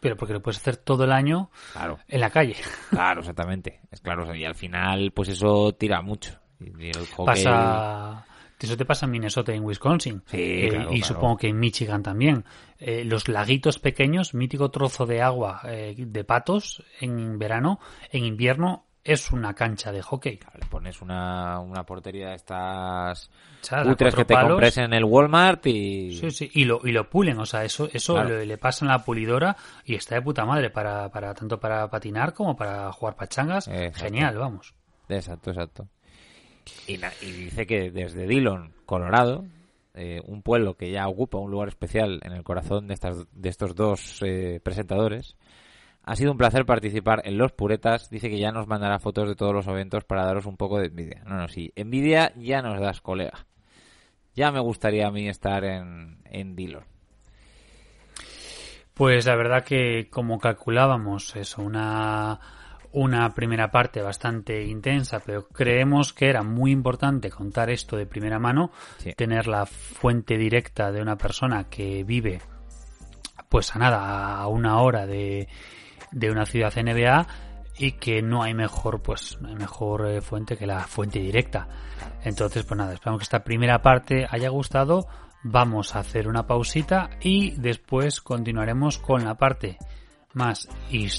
Pero porque lo puedes hacer todo el año Claro, en la calle. claro, exactamente. Es claro, y al final pues eso tira mucho. Y el hockey... Pasa. Eso te pasa en Minnesota y en Wisconsin. Sí, Eh, claro, y claro. supongo que en Michigan también. Eh, los laguitos pequeños, mítico trozo de agua eh, de patos en verano, en invierno es una cancha de hockey. Le pones una, una portería de estas ¿Sabes? A cutres que te palos. compres en el Walmart y... Sí, sí, y lo, y lo pulen, o sea, eso, eso Claro. le, le pasan la pulidora y está de puta madre para, para tanto para patinar como para jugar pachangas. Exacto. Genial, vamos. Exacto, exacto. Y, na- y dice que desde Dillon, Colorado, eh, un pueblo que ya ocupa un lugar especial en el corazón de, estas, de estos dos eh, presentadores, ha sido un placer participar en Los Puretas. Dice que ya nos mandará fotos de todos los eventos para daros un poco de envidia. No, no, sí. Envidia ya nos das, colega. Ya me gustaría a mí estar en, en. Pues la verdad que como calculábamos eso, una, una primera parte bastante intensa, pero creemos que era muy importante contar esto de primera mano, Sí. tener la fuente directa de una persona que vive pues a nada, a una hora de, de una ciudad NBA y que no hay mejor pues no hay mejor eh, fuente que la fuente directa. Entonces, pues nada, esperamos que esta primera parte haya gustado. Vamos a hacer una pausita y después continuaremos con la parte más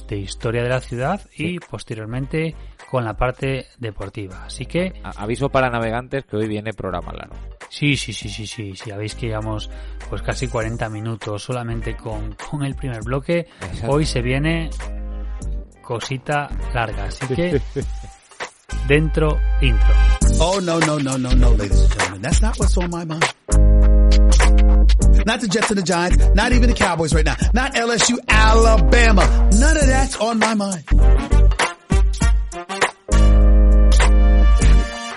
de historia de la ciudad y posteriormente con la parte deportiva. Así que aviso para navegantes que hoy viene programa largo. sí, sí, sí, sí, sí, sí, habéis que llevamos pues casi 40 minutos solamente con, con el primer bloque. Exacto. Hoy se viene cosita larga, así que dentro intro. Oh, no, no, no, no, no, ladies and gentlemen. That's not what's on my mind. Not the Jets and the Giants, not even the Cowboys right now, not LSU, Alabama. None of that's on my mind.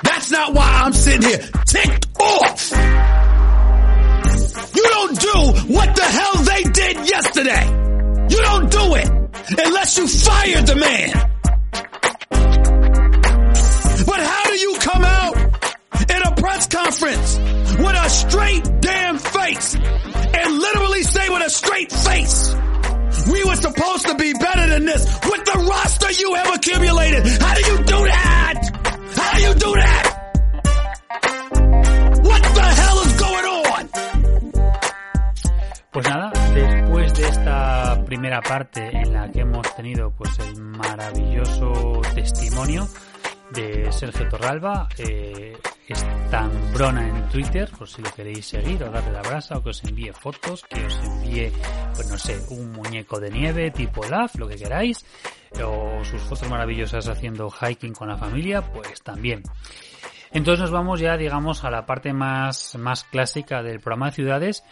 That's not why I'm sitting here ticked off. You don't do what the hell they did yesterday. You don't do it unless you fired the man. But how do you come out in a press conference with a straight damn face and literally say with a straight face, we were supposed to be better than this with the roster you have accumulated? How do you do that? How do you do that? What the hell is going on? Pues nada, después de esta primera parte en la que hemos tenido pues el maravilloso testimonio de Sergio Torralba, eh, tan brona en Twitter, por si lo queréis seguir o darle la brasa o que os envíe fotos, que os envíe, pues no sé, un muñeco de nieve tipo LAF, lo que queráis, o sus fotos maravillosas haciendo hiking con la familia, pues también. Entonces nos vamos ya, digamos, a la parte más, más clásica del programa de ciudades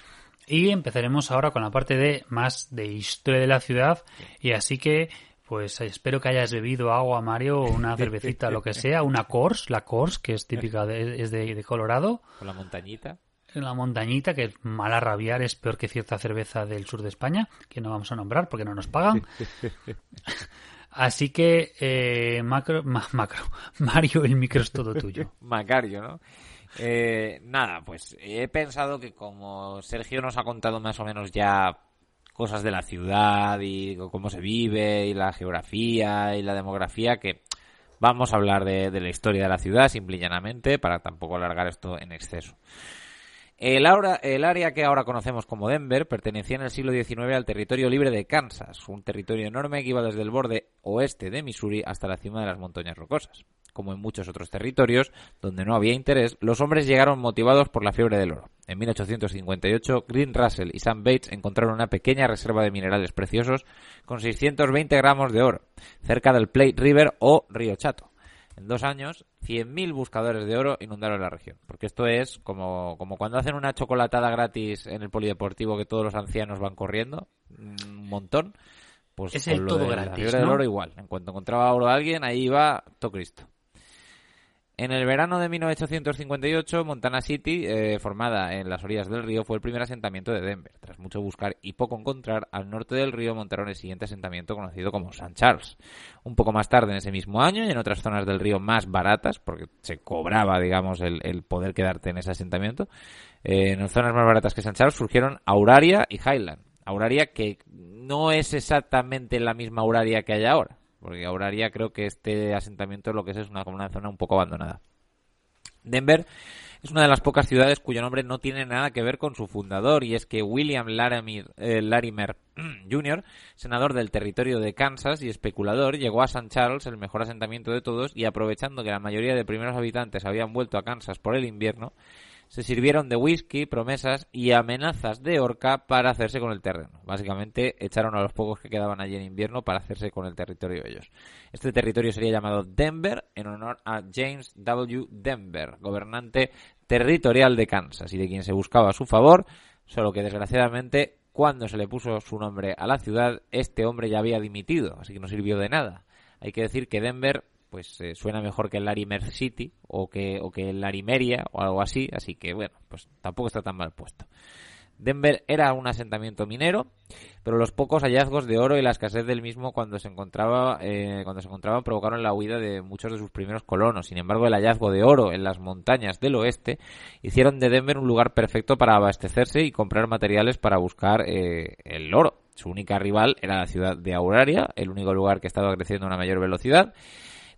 y empezaremos ahora con la parte de más de historia de la ciudad y así que pues espero que hayas bebido agua, Mario, o una cervecita, lo que sea, una Kors, la Kors, que es típica de, es de, de Colorado. Con la montañita. La montañita, que es mala rabiar, es peor que cierta cerveza del sur de España, que no vamos a nombrar porque no nos pagan. Así que, eh, macro, ma- macro, Mario, el micro es todo tuyo. Macario, ¿no? Eh, nada, pues he pensado que como Sergio nos ha contado más o menos ya cosas de la ciudad y cómo se vive y la geografía y la demografía, que vamos a hablar de, la historia de la ciudad simple y llanamente para tampoco alargar esto en exceso. El, el área que ahora conocemos como Denver pertenecía en el siglo XIX al territorio libre de Kansas, un territorio enorme que iba desde el borde oeste de Missouri hasta la cima de las montañas rocosas. Como en muchos otros territorios donde no había interés, los hombres llegaron motivados por la fiebre del oro. En 1858, Green Russell y Sam Bates encontraron una pequeña reserva de minerales preciosos con 620 gramos de oro, cerca del Plate River o Río Chato. En dos años, 100.000 buscadores de oro inundaron la región. Porque esto es como, como cuando hacen una chocolatada gratis en el polideportivo que todos los ancianos van corriendo, un montón. Pues Es el lo todo de la gratis, fiebre del ¿no? oro igual. En cuanto encontraba oro a alguien, ahí iba todo Cristo. En el verano de 1958, Montana City, eh, formada en las orillas del río, fue el primer asentamiento de Denver. Tras mucho buscar y poco encontrar, al norte del río montaron el siguiente asentamiento conocido como St. Charles. Un poco más tarde en ese mismo año y en otras zonas del río más baratas, porque se cobraba, digamos, el, poder quedarte en ese asentamiento, en zonas más baratas que St. Charles surgieron Auraria y Highland. Auraria que no es exactamente la misma Auraria que hay ahora. Porque Auraria creo que este asentamiento lo que es es una, como una zona un poco abandonada. Denver es una de las pocas ciudades cuyo nombre no tiene nada que ver con su fundador y es que William Larimer, eh, Larimer Jr., senador del territorio de Kansas y especulador, llegó a St. Charles, el mejor asentamiento de todos, y aprovechando que la mayoría de primeros habitantes habían vuelto a Kansas por el invierno, se sirvieron de whisky, promesas y amenazas de horca para hacerse con el terreno. Básicamente echaron a los pocos que quedaban allí en invierno para hacerse con el territorio ellos. Este territorio sería llamado Denver en honor a James W. Denver, gobernante territorial de Kansas y de quien se buscaba su favor, solo que desgraciadamente cuando se le puso su nombre a la ciudad, este hombre ya había dimitido, así que no sirvió de nada. Hay que decir que Denver pues eh, suena mejor que el Larimer City o que, o que el Larimeria o algo así, así que bueno, pues tampoco está tan mal puesto. Denver era un asentamiento minero, pero los pocos hallazgos de oro y la escasez del mismo cuando se encontraba eh, cuando se encontraban provocaron la huida de muchos de sus primeros colonos. Sin embargo, el hallazgo de oro en las montañas del oeste hicieron de Denver un lugar perfecto para abastecerse y comprar materiales para buscar eh, el oro. Su única rival era la ciudad de Auraria, el único lugar que estaba creciendo a una mayor velocidad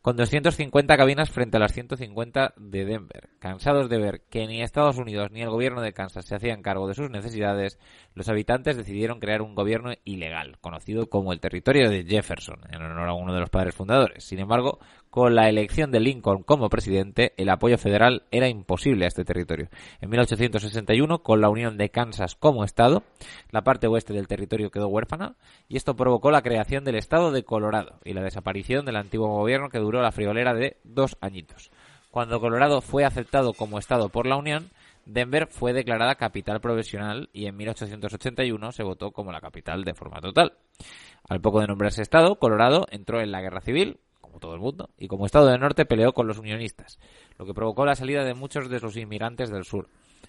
con 250 cabinas frente a las 150 de Denver. Cansados de ver que ni Estados Unidos ni el gobierno de Kansas se hacían cargo de sus necesidades, los habitantes decidieron crear un gobierno ilegal, conocido como el territorio de Jefferson, en honor a uno de los padres fundadores. Sin embargo, con la elección de Lincoln como presidente, el apoyo federal era imposible a este territorio. En 1861, con la unión de Kansas como estado, la parte oeste del territorio quedó huérfana y esto provocó la creación del estado de Colorado y la desaparición del antiguo gobierno que duró la friolera de dos añitos. Cuando Colorado fue aceptado como estado por la Unión, Denver fue declarada capital provisional y en 1881 se votó como la capital de forma total. Al poco de nombrarse estado, Colorado entró en la guerra civil, como todo el mundo, y como estado del norte peleó con los unionistas, lo que provocó la salida de muchos de sus inmigrantes del sur.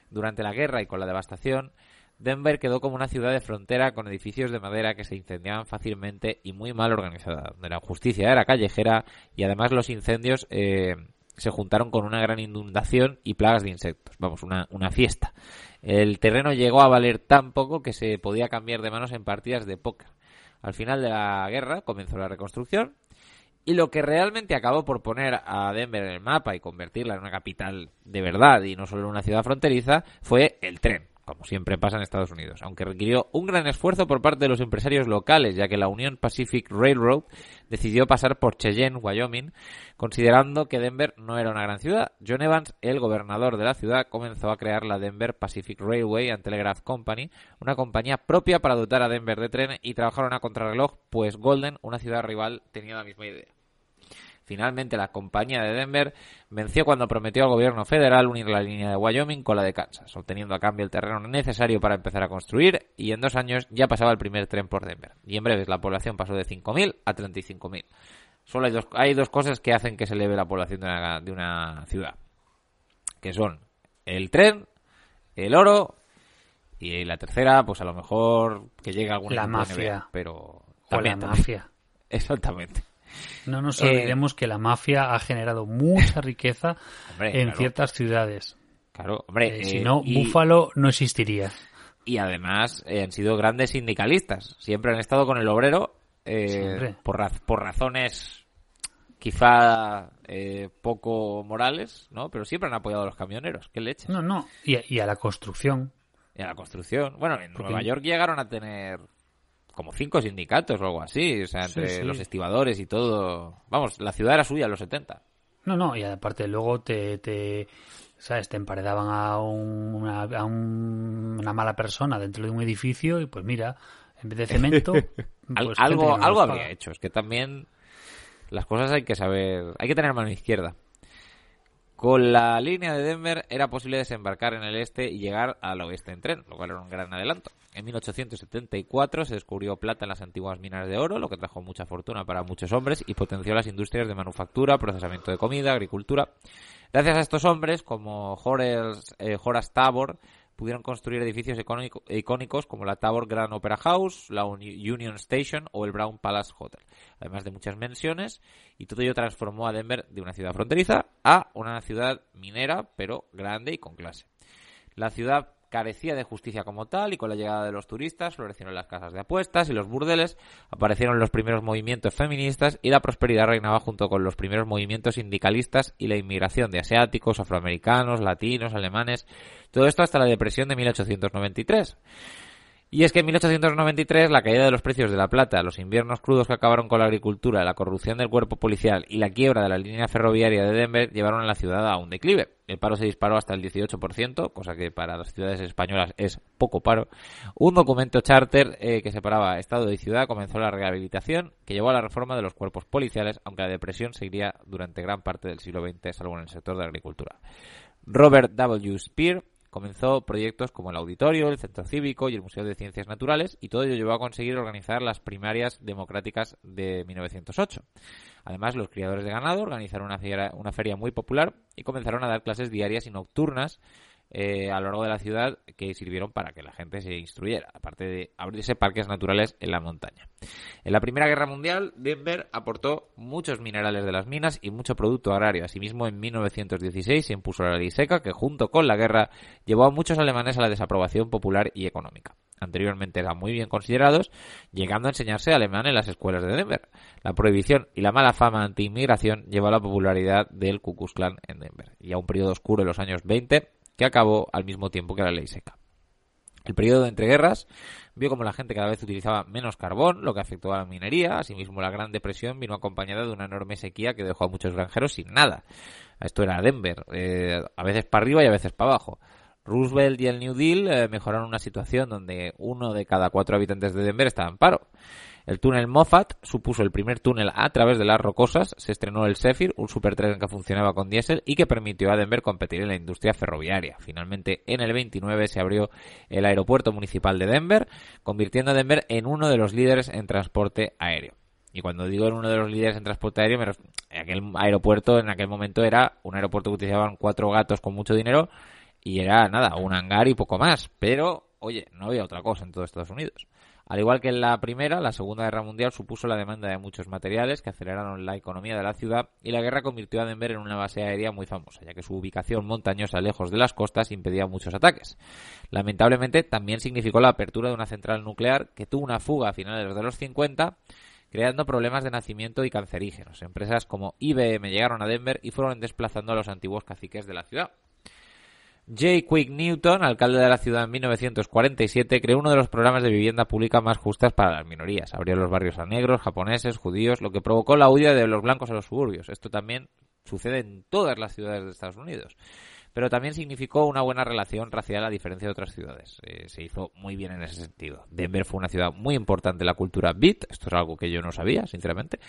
Durante la guerra y con la devastación, Denver quedó como una ciudad de frontera con edificios de madera que se incendiaban fácilmente y muy mal organizada, donde la justicia era callejera y además los incendios eh, se juntaron con una gran inundación y plagas de insectos. Vamos, una, una fiesta. El terreno llegó a valer tan poco que se podía cambiar de manos en partidas de póker. Al final de la guerra comenzó la reconstrucción y lo que realmente acabó por poner a Denver en el mapa y convertirla en una capital de verdad y no solo en una ciudad fronteriza fue el tren, como siempre pasa en Estados Unidos, aunque requirió un gran esfuerzo por parte de los empresarios locales, ya que la Union Pacific Railroad decidió pasar por Cheyenne, Wyoming, considerando que Denver no era una gran ciudad. John Evans, el gobernador de la ciudad, comenzó a crear la Denver Pacific Railway and Telegraph Company, una compañía propia para dotar a Denver de tren y trabajaron a contrarreloj, pues Golden, una ciudad rival, tenía la misma idea. Finalmente, la compañía de Denver venció cuando prometió al gobierno federal unir la línea de Wyoming con la de Kansas, obteniendo a cambio el terreno necesario para empezar a construir y en dos años ya pasaba el primer tren por Denver. Y en breves la población pasó de 5.000 a 35.000. Solo hay dos, hay dos cosas que hacen que se eleve la población de una, de una ciudad, que son el tren, el oro y la tercera, pues a lo mejor que llegue algún La mafia. NBA, pero O la también, también. mafia. Exactamente. No nos Eh, olvidemos que la mafia ha generado mucha riqueza Hombre, en claro. ciertas ciudades. Claro, hombre, Eh, si eh, no, y- Búfalo no existiría. y además eh, han sido grandes sindicalistas. Siempre han estado con el obrero eh, por, raz- por razones quizá eh, poco morales, ¿no? Pero siempre han apoyado a los camioneros. ¿Qué leche? No, no. Y a, y a la construcción. Y a la construcción. Bueno, en Porque- Nueva York llegaron a tener como cinco sindicatos o algo así. O sea, entre sí. los estibadores y todo. Vamos, la ciudad era suya en los 70. No, no. Y aparte luego te, te ¿sabes? Te emparedaban a, un- una, a un- una mala persona dentro de un edificio y pues mira, en vez de cemento... Pues algo algo habría paga. hecho. Es que también las cosas hay que saber, hay que tener mano izquierda. Con la línea de Denver era posible desembarcar en el este y llegar al oeste en tren, lo cual era un gran adelanto. En 1874 se descubrió plata en las antiguas minas de oro, lo que trajo mucha fortuna para muchos hombres y potenció las industrias de manufactura, procesamiento de comida, agricultura. Gracias a estos hombres, como Horace, eh, Horace Tabor, pudieron construir edificios icónico- icónicos como la Tabor Grand Opera House, la Uni- Union Station o el Brown Palace Hotel, además de muchas menciones, y todo ello transformó a Denver de una ciudad fronteriza a una ciudad minera, pero grande y con clase. La ciudad carecía de justicia como tal y con la llegada de los turistas florecieron las casas de apuestas y los burdeles, aparecieron los primeros movimientos feministas y la prosperidad reinaba junto con los primeros movimientos sindicalistas y la inmigración de asiáticos, afroamericanos, latinos, alemanes, todo esto hasta la depresión de 1893. Y es que en 1893 la caída de los precios de la plata, los inviernos crudos que acabaron con la agricultura, la corrupción del cuerpo policial y la quiebra de la línea ferroviaria de Denver llevaron a la ciudad a un declive. El paro se disparó hasta el 18%, cosa que para las ciudades españolas es poco paro. Un documento charter eh, que separaba Estado y ciudad comenzó la rehabilitación que llevó a la reforma de los cuerpos policiales, aunque la depresión seguiría durante gran parte del siglo XX, salvo en el sector de la agricultura. Robert W. Spear comenzó proyectos como el auditorio, el centro cívico y el Museo de Ciencias Naturales y todo ello llevó a conseguir organizar las primarias democráticas de 1908. Además, los criadores de ganado organizaron una feria, una feria muy popular y comenzaron a dar clases diarias y nocturnas eh, a lo largo de la ciudad que sirvieron para que la gente se instruyera, aparte de abrirse parques naturales en la montaña. En la Primera Guerra Mundial, Denver aportó muchos minerales de las minas y mucho producto agrario. Asimismo, en 1916 se impuso la ley seca que, junto con la guerra, llevó a muchos alemanes a la desaprobación popular y económica. Anteriormente eran muy bien considerados, llegando a enseñarse alemán en las escuelas de Denver. La prohibición y la mala fama anti-inmigración llevó a la popularidad del Ku Klux Klan en Denver y a un periodo oscuro en los años 20 que acabó al mismo tiempo que la ley seca. El periodo de entreguerras vio como la gente cada vez utilizaba menos carbón, lo que afectó a la minería. Asimismo, la Gran Depresión vino acompañada de una enorme sequía que dejó a muchos granjeros sin nada. Esto era Denver, eh, a veces para arriba y a veces para abajo. Roosevelt y el New Deal eh, mejoraron una situación donde uno de cada cuatro habitantes de Denver estaba en paro. El túnel Moffat supuso el primer túnel a través de las rocosas. Se estrenó el Zephyr, un supertren que funcionaba con diésel y que permitió a Denver competir en la industria ferroviaria. Finalmente, en el 29 se abrió el aeropuerto municipal de Denver, convirtiendo a Denver en uno de los líderes en transporte aéreo. Y cuando digo en uno de los líderes en transporte aéreo, aquel aeropuerto en aquel momento era un aeropuerto que utilizaban cuatro gatos con mucho dinero y era nada, un hangar y poco más. Pero, oye, no había otra cosa en todo Estados Unidos. Al igual que en la primera, la Segunda Guerra Mundial supuso la demanda de muchos materiales que aceleraron la economía de la ciudad y la guerra convirtió a Denver en una base aérea muy famosa, ya que su ubicación montañosa lejos de las costas impedía muchos ataques. Lamentablemente, también significó la apertura de una central nuclear que tuvo una fuga a finales de los 50 creando problemas de nacimiento y cancerígenos. Empresas como IBM llegaron a Denver y fueron desplazando a los antiguos caciques de la ciudad. J. Quick Newton, alcalde de la ciudad en 1947, creó uno de los programas de vivienda pública más justas para las minorías. Abrió los barrios a negros, japoneses, judíos, lo que provocó la huida de los blancos a los suburbios. Esto también sucede en todas las ciudades de Estados Unidos. Pero también significó una buena relación racial a diferencia de otras ciudades. Eh, se hizo muy bien en ese sentido. Denver fue una ciudad muy importante en la cultura beat, esto es algo que yo no sabía, sinceramente.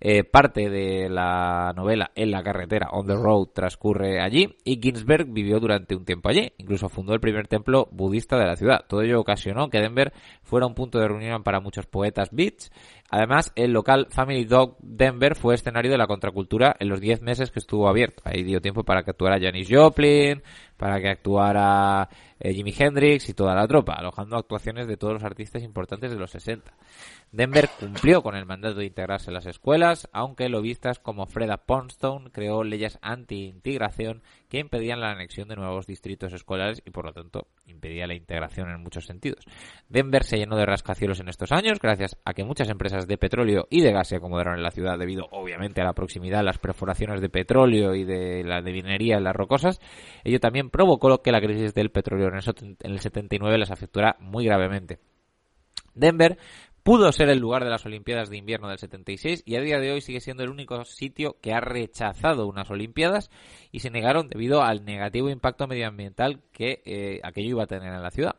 Eh, parte de la novela En la carretera, On the Road, transcurre allí y Ginsberg vivió durante un tiempo allí. Incluso fundó el primer templo budista de la ciudad. Todo ello ocasionó que Denver fuera un punto de reunión para muchos poetas beats Además, el local Family Dog Denver fue escenario de la contracultura en los 10 meses que estuvo abierto. Ahí dio tiempo para que actuara Janis Joplin, para que actuara eh, Jimi Hendrix y toda la tropa, alojando actuaciones de todos los artistas importantes de los 60. Denver cumplió con el mandato de integrarse en las escuelas, aunque lobistas como Freda Poundstone creó leyes anti-integración que impedían la anexión de nuevos distritos escolares y por lo tanto impedía la integración en muchos sentidos. Denver se llenó de rascacielos en estos años gracias a que muchas empresas de petróleo y de gas se acomodaron en la ciudad debido obviamente a la proximidad a las perforaciones de petróleo y de la de minería en las rocosas. Ello también provocó que la crisis del petróleo en el 79 las afectara muy gravemente. Denver pudo ser el lugar de las Olimpiadas de Invierno del 76 y a día de hoy sigue siendo el único sitio que ha rechazado unas Olimpiadas y se negaron debido al negativo impacto medioambiental que eh, aquello iba a tener en la ciudad.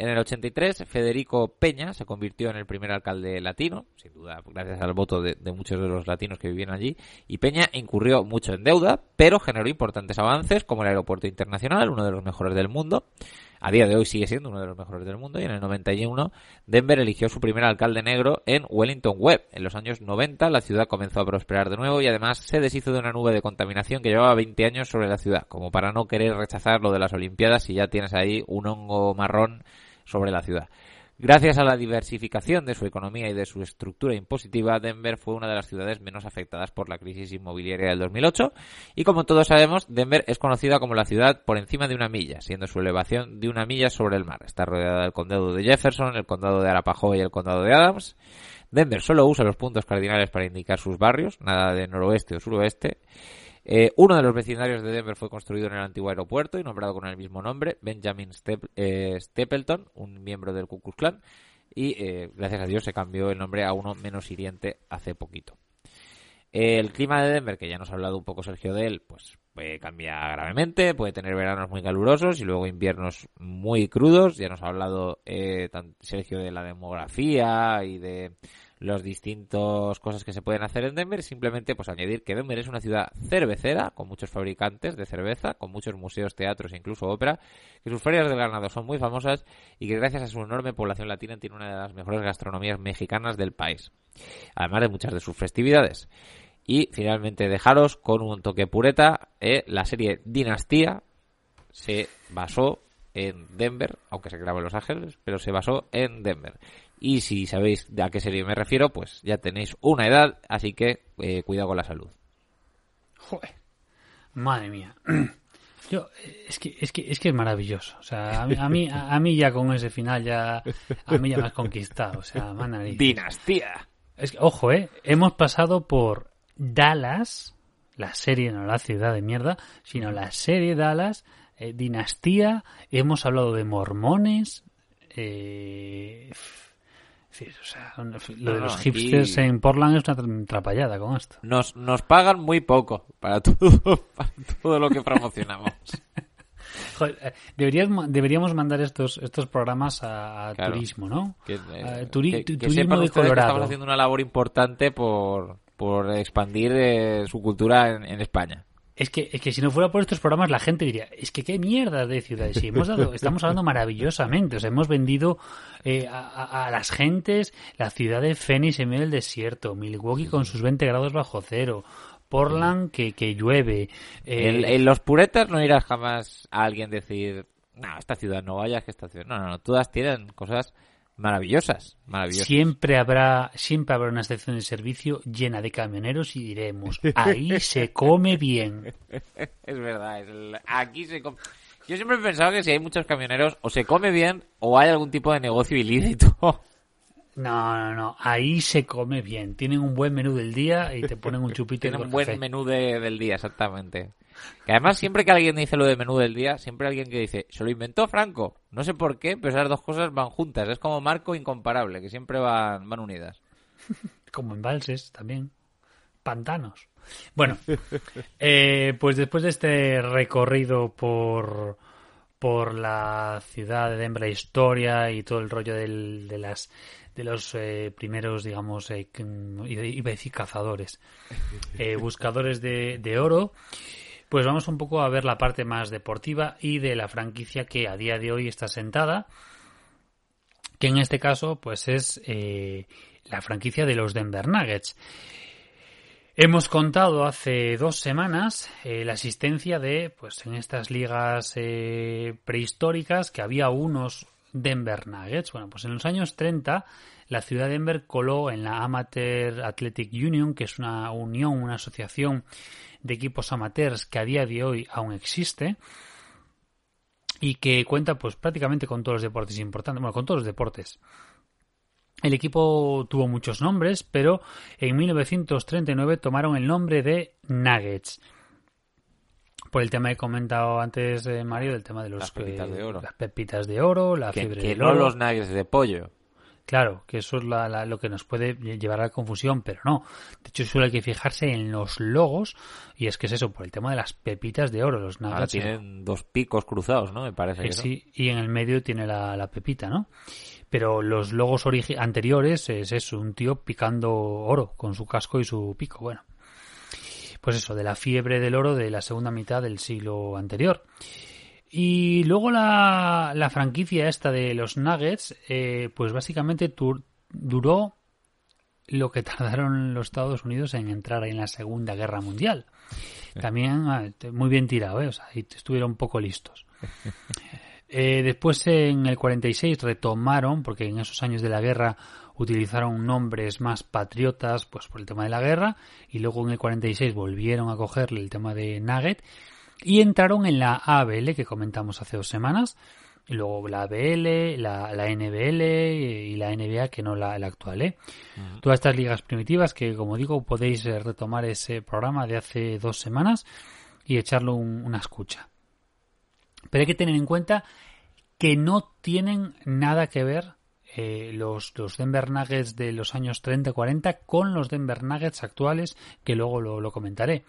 En el 83, Federico Peña se convirtió en el primer alcalde latino, sin duda gracias al voto de, muchos de los latinos que vivían allí, y Peña incurrió mucho en deuda, pero generó importantes avances como el aeropuerto internacional, uno de los mejores del mundo. A día de hoy sigue siendo uno de los mejores del mundo y en el 91 Denver eligió su primer alcalde negro en Wellington Webb. En los años 90 la ciudad comenzó a prosperar de nuevo y además se deshizo de una nube de contaminación que llevaba 20 años sobre la ciudad, como para no querer rechazar lo de las Olimpiadas si ya tienes ahí un hongo marrón sobre la ciudad. Gracias a la diversificación de su economía y de su estructura impositiva, Denver fue una de las ciudades menos afectadas por la crisis inmobiliaria del 2008 y como todos sabemos, Denver es conocida como la ciudad por encima de una milla, siendo su elevación de una milla sobre el mar. Está rodeada del condado de Jefferson, el condado de Arapahoe y el condado de Adams. Denver solo usa los puntos cardinales para indicar sus barrios, nada de noroeste o suroeste. Eh, uno de los vecindarios de Denver fue construido en el antiguo aeropuerto y nombrado con el mismo nombre, Benjamin eh, Stapleton, un miembro del Ku Klux Klan, y eh, gracias a Dios se cambió el nombre a uno menos hiriente hace poquito. El clima de Denver, que ya nos ha hablado un poco Sergio de él, pues puede cambiar gravemente, puede tener veranos muy calurosos y luego inviernos muy crudos. Ya nos ha hablado Sergio de la demografía y de los distintos cosas que se pueden hacer en Denver, simplemente pues añadir que Denver es una ciudad cervecera, con muchos fabricantes de cerveza, con muchos museos, teatros e incluso ópera, que sus ferias del ganado son muy famosas y que gracias a su enorme población latina tiene una de las mejores gastronomías mexicanas del país, además de muchas de sus festividades. Y finalmente dejaros con un toque pureta, eh, la serie Dinastía se basó en Denver, aunque se grabó en Los Ángeles, pero se basó en Denver. Y si sabéis de a qué serie me refiero, pues ya tenéis una edad, así que eh, cuidado con la salud. Joder. Madre mía. Yo, es que, es que, es que es maravilloso. O sea, a mí, a mí, ya con ese final ya, a mí ya me has conquistado. O sea, Dinastía. Es que, ojo, eh, hemos pasado por Dallas, la serie, no la ciudad de mierda, sino la serie Dallas, eh, Dinastía, hemos hablado de mormones, eh, o sea, lo de los hipsters en Portland es una trapallada con esto. Nos, nos pagan muy poco para todo, todo lo que promocionamos. Joder, deberíamos, deberíamos mandar estos estos programas a, turismo, ¿no? Que, eh, turismo de Colorado. estamos haciendo una labor importante por, por expandir eh, su cultura en España es que, es que si no fuera por estos programas la gente diría, es que qué mierda de ciudades. Hemos estamos hablando maravillosamente. O sea, hemos vendido eh, a, las gentes la ciudad de Phoenix en medio del desierto, Milwaukee con sus 20 grados bajo cero, Portland que, que llueve. Eh, en, los puretas no irás jamás a alguien decir, no, esta ciudad no vayas, que esta ciudad. No, no, no, todas tienen cosas maravillosas, maravillosas. Siempre habrá, siempre habrá una estación de servicio llena de camioneros y diremos, ahí se come bien. es verdad, aquí se come. Yo siempre he pensado que si hay muchos camioneros, o se come bien o hay algún tipo de negocio ilícito. No, no, no. Ahí se come bien. Tienen un buen menú del día y te ponen un chupito. Tienen un buen menú del día, exactamente. Que además, siempre que alguien dice lo de menú del día, siempre alguien que dice, se lo inventó Franco. No sé por qué, pero esas dos cosas van juntas. Es como marco incomparable, que siempre van, van unidas. como embalses también. Pantanos. Bueno, eh, pues después de este recorrido por, por la ciudad de Denver, la historia y todo el rollo del- de las de los eh, primeros, digamos, eh, c- iba a decir cazadores, eh, buscadores de, de oro, pues vamos un poco a ver la parte más deportiva y de la franquicia que a día de hoy está sentada, que en este caso, pues es eh, la franquicia de los Denver Nuggets. Hemos contado hace dos semanas eh, la existencia de, pues en estas ligas eh, prehistóricas, que había unos Denver Nuggets. Bueno, pues en los años 30 la ciudad de Denver coló en la Amateur Athletic Union, que es una unión, una asociación de equipos amateurs que a día de hoy aún existe y que cuenta pues prácticamente con todos los deportes importantes, bueno, con todos los deportes. El equipo tuvo muchos nombres, pero en 1939 tomaron el nombre de Nuggets. Por el tema que he comentado antes, eh, Mario, del tema de los Las pepitas eh, de oro. las pepitas de oro, la Que, fiebre que del no oro. los de pollo. Claro, que eso es la- la- lo que nos puede llevar a la confusión, pero no. De hecho, solo hay que fijarse en los logos, y es que es eso, por el tema de las pepitas de oro, los Ahora tienen dos picos cruzados, ¿no? Me parece Eh, que son. sí, y en el medio tiene la, la pepita, ¿no? Pero los logos anteriores es eso, un tío picando oro con su casco y su pico. Bueno, pues eso, de la fiebre del oro de la segunda mitad del siglo anterior. Y luego la, la franquicia esta de los Nuggets, eh, pues básicamente tur- duró lo que tardaron los Estados Unidos en entrar en la Segunda Guerra Mundial. También ah, muy bien tirado, ¿eh? O sea, ahí estuvieron un poco listos. Eh, después en el 46 retomaron, porque en esos años de la guerra utilizaron nombres más patriotas pues por el tema de la guerra y luego en el 46 volvieron a cogerle el tema de Nugget y entraron en la ABL que comentamos hace dos semanas y luego la ABL, la, la NBL y la NBA que no la, la actual. ¿eh? Todas estas ligas primitivas que como digo podéis eh, retomar ese programa de hace dos semanas y echarle un- una escucha. Pero hay que tener en cuenta que no tienen nada que ver eh, los, los Denver Nuggets de los años 30-40 con los Denver Nuggets actuales, que luego lo, lo comentaré.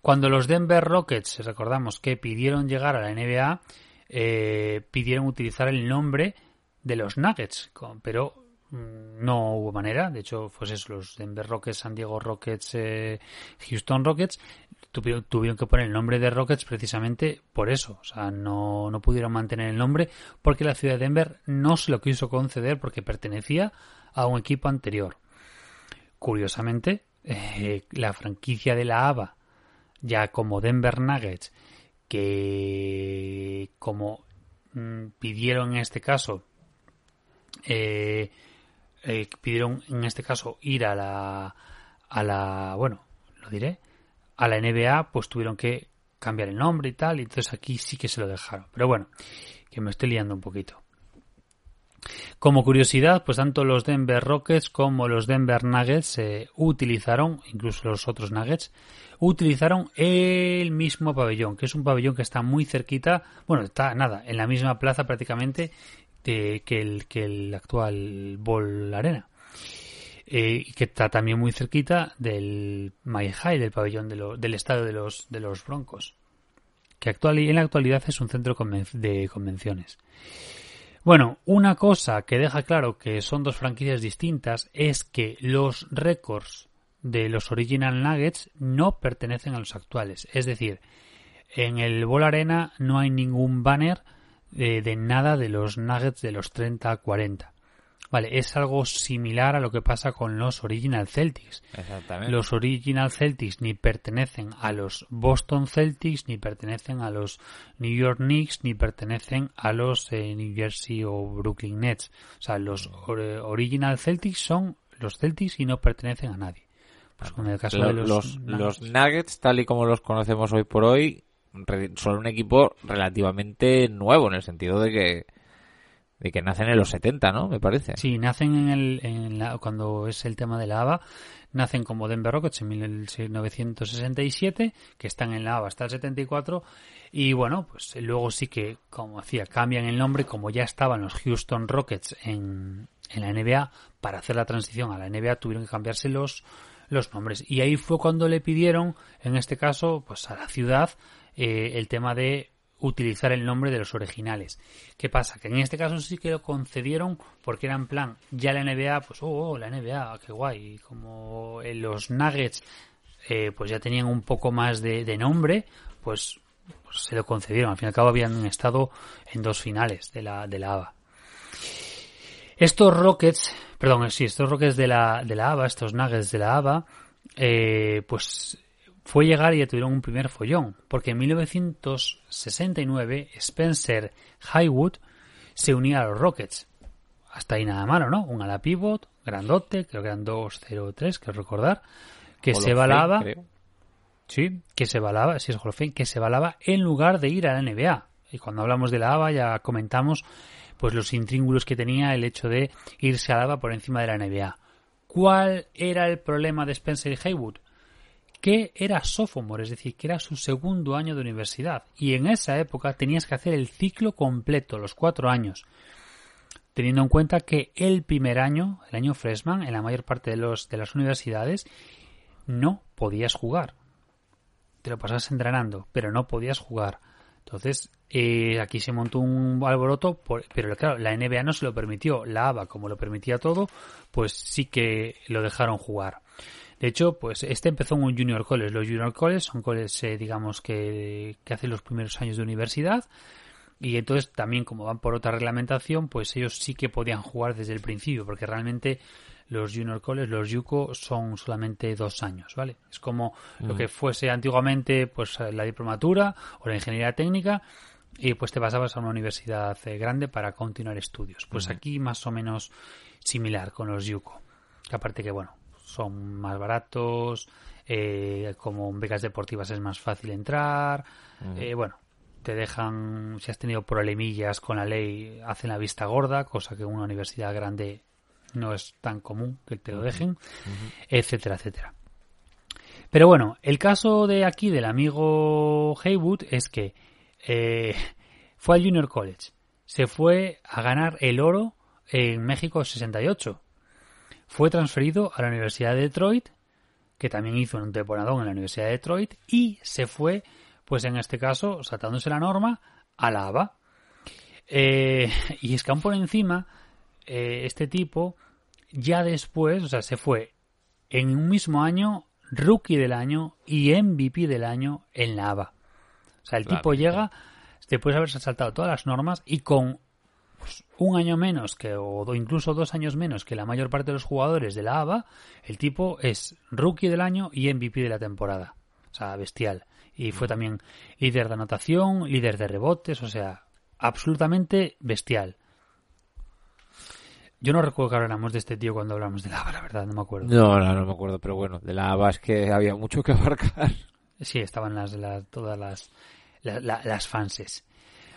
Cuando los Denver Rockets, recordamos que pidieron llegar a la NBA, eh, pidieron utilizar el nombre de los Nuggets, pero no hubo manera. De hecho, pues eso, los Denver Rockets, San Diego Rockets, eh, Houston Rockets tuvieron, tuvieron que poner el nombre de Rockets precisamente por eso. O sea, no, no pudieron mantener el nombre porque la ciudad de Denver no se lo quiso conceder porque pertenecía a un equipo anterior. Curiosamente, eh, la franquicia de la ABA, ya como Denver Nuggets, que como mm, pidieron en este caso, eh, eh, pidieron en este caso ir a la, a la, bueno, lo diré, a la NBA, pues tuvieron que cambiar el nombre y tal, y entonces aquí sí que se lo dejaron. Pero bueno, que me estoy liando un poquito. Como curiosidad, pues tanto los Denver Rockets como los Denver Nuggets eh, utilizaron, incluso los otros Nuggets, utilizaron el mismo pabellón, que es un pabellón que está muy cerquita, bueno, está nada, en la misma plaza prácticamente que, el, que el actual Ball Arena. Eh, que está también muy cerquita del Mile High, del pabellón de del estadio de los, de los Broncos, que actual, en la actualidad es un centro de convenciones. Bueno, una cosa que deja claro que son dos franquicias distintas es que los récords de los Original Nuggets no pertenecen a los actuales. Es decir, en el Ball Arena no hay ningún banner de, de nada de los Nuggets de los 30 a 40. Vale, es algo similar a lo que pasa con los Original Celtics. Exactamente. Los Original Celtics ni pertenecen a los Boston Celtics, ni pertenecen a los New York Knicks, ni pertenecen a los eh, New Jersey o Brooklyn Nets. O sea, los or- Original Celtics son los Celtics y no pertenecen a nadie. Pues con el caso Lo- de los, los, los, Nuggets. Nuggets, tal y como los conocemos hoy por hoy, son un equipo relativamente nuevo en el sentido de que de que nacen en los 70, ¿no? Me parece. Sí, nacen en el, en la, cuando es el tema de la ABA, nacen como Denver Rockets en 1967, que están en la ABA hasta el 74, y bueno, pues luego sí que, como hacía, cambian el nombre, como ya estaban los Houston Rockets en, en la NBA, para hacer la transición a la NBA tuvieron que cambiarse los, los nombres. Y ahí fue cuando le pidieron, en este caso, pues a la ciudad, eh, el tema de utilizar el nombre de los originales. ¿Qué pasa? Que en este caso sí que lo concedieron porque era en plan, ya la NBA, pues, oh, oh la NBA, qué guay. Como en los Nuggets, eh, pues ya tenían un poco más de, nombre, pues, pues, se lo concedieron. Al fin y al cabo habían estado en dos finales de la, de la ABA. Estos Rockets, perdón, sí, estos Rockets de la, de la ABA, estos Nuggets de la ABA, eh, pues fue llegar y ya tuvieron un primer follón, porque en 1969 Spencer Highwood se unía a los Rockets. Hasta ahí nada malo, ¿no? Un ala pivot, grandote, creo que eran 2-0-3, quiero recordar, que se balaba. Sí, que se balaba, sí es Hall que se balaba en lugar de ir a la NBA. Y cuando hablamos de la ABA ya comentamos pues los intríngulos que tenía el hecho de irse a la por encima de la NBA. ¿Cuál era el problema de Spencer y Haywood? Que era sophomore, es decir, que era su segundo año de universidad. Y en esa época tenías que hacer el ciclo completo, los cuatro años. Teniendo en cuenta que el primer año, el año freshman, en la mayor parte de, los, de las universidades, no podías jugar. Te lo pasabas entrenando, pero no podías jugar. Entonces, eh, aquí se montó un alboroto, pero claro, la NBA no se lo permitió. La ABA, como lo permitía todo, pues sí que lo dejaron jugar. De hecho, pues este empezó en un junior college. Los junior college son colleges, eh, digamos, que, que hacen los primeros años de universidad. Y entonces también, como van por otra reglamentación, pues ellos sí que podían jugar desde el principio, porque realmente los junior college, los yuco, son solamente dos años, ¿vale? Es como lo que fuese antiguamente, pues la diplomatura o la ingeniería técnica, y pues te pasabas a una universidad eh, grande para continuar estudios. Pues aquí más o menos similar con los. Que aparte que, bueno, son más baratos, eh, como en becas deportivas es más fácil entrar, eh, bueno, te dejan, si has tenido problemillas con la ley, hacen la vista gorda, cosa que en una universidad grande no es tan común que te lo dejen, etcétera, etcétera. Pero bueno, el caso de aquí del amigo Haywood es que eh, fue al Junior College, se fue a ganar el oro en México 68, fue transferido a la Universidad de Detroit, que también hizo un temporadón en la Universidad de Detroit, y se fue, pues en este caso, saltándose la norma, a la ABA. Eh, y es que aún por encima, eh, este tipo ya después, o sea, se fue en un mismo año rookie del año y MVP del año en la ABA. O sea, el tipo llega después de haberse saltado todas las normas y con pues, un año menos que o incluso dos años menos que la mayor parte de los jugadores de la ABA, el tipo es rookie del año y MVP de la temporada. O sea, bestial. Y fue también líder de anotación, líder de rebotes, o sea, absolutamente bestial. Yo no recuerdo que habláramos de este tío cuando hablamos de lava, la verdad, no me acuerdo. No, no, no me acuerdo, pero bueno, de lava es que había mucho que abarcar. Sí, estaban las, todas las, las fanses.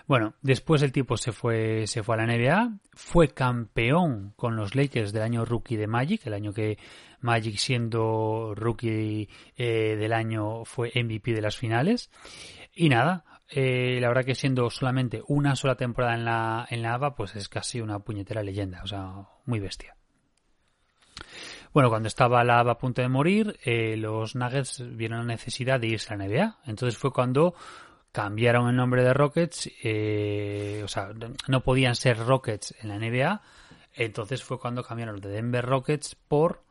Bueno, después el tipo se fue, se fue a la NBA, fue campeón con los Lakers del año rookie de Magic, el año que Magic siendo rookie eh, del año fue MVP de las finales. Y nada, eh, la verdad que siendo solamente una sola temporada en la, en la ABA, pues es casi una puñetera leyenda, o sea, muy bestia. Bueno, cuando estaba la ABA a punto de morir, eh, los Nuggets vieron la necesidad de irse a la NBA. Entonces fue cuando cambiaron el nombre de Rockets, eh, o sea, no podían ser Rockets en la NBA. Entonces fue cuando cambiaron de Denver Rockets por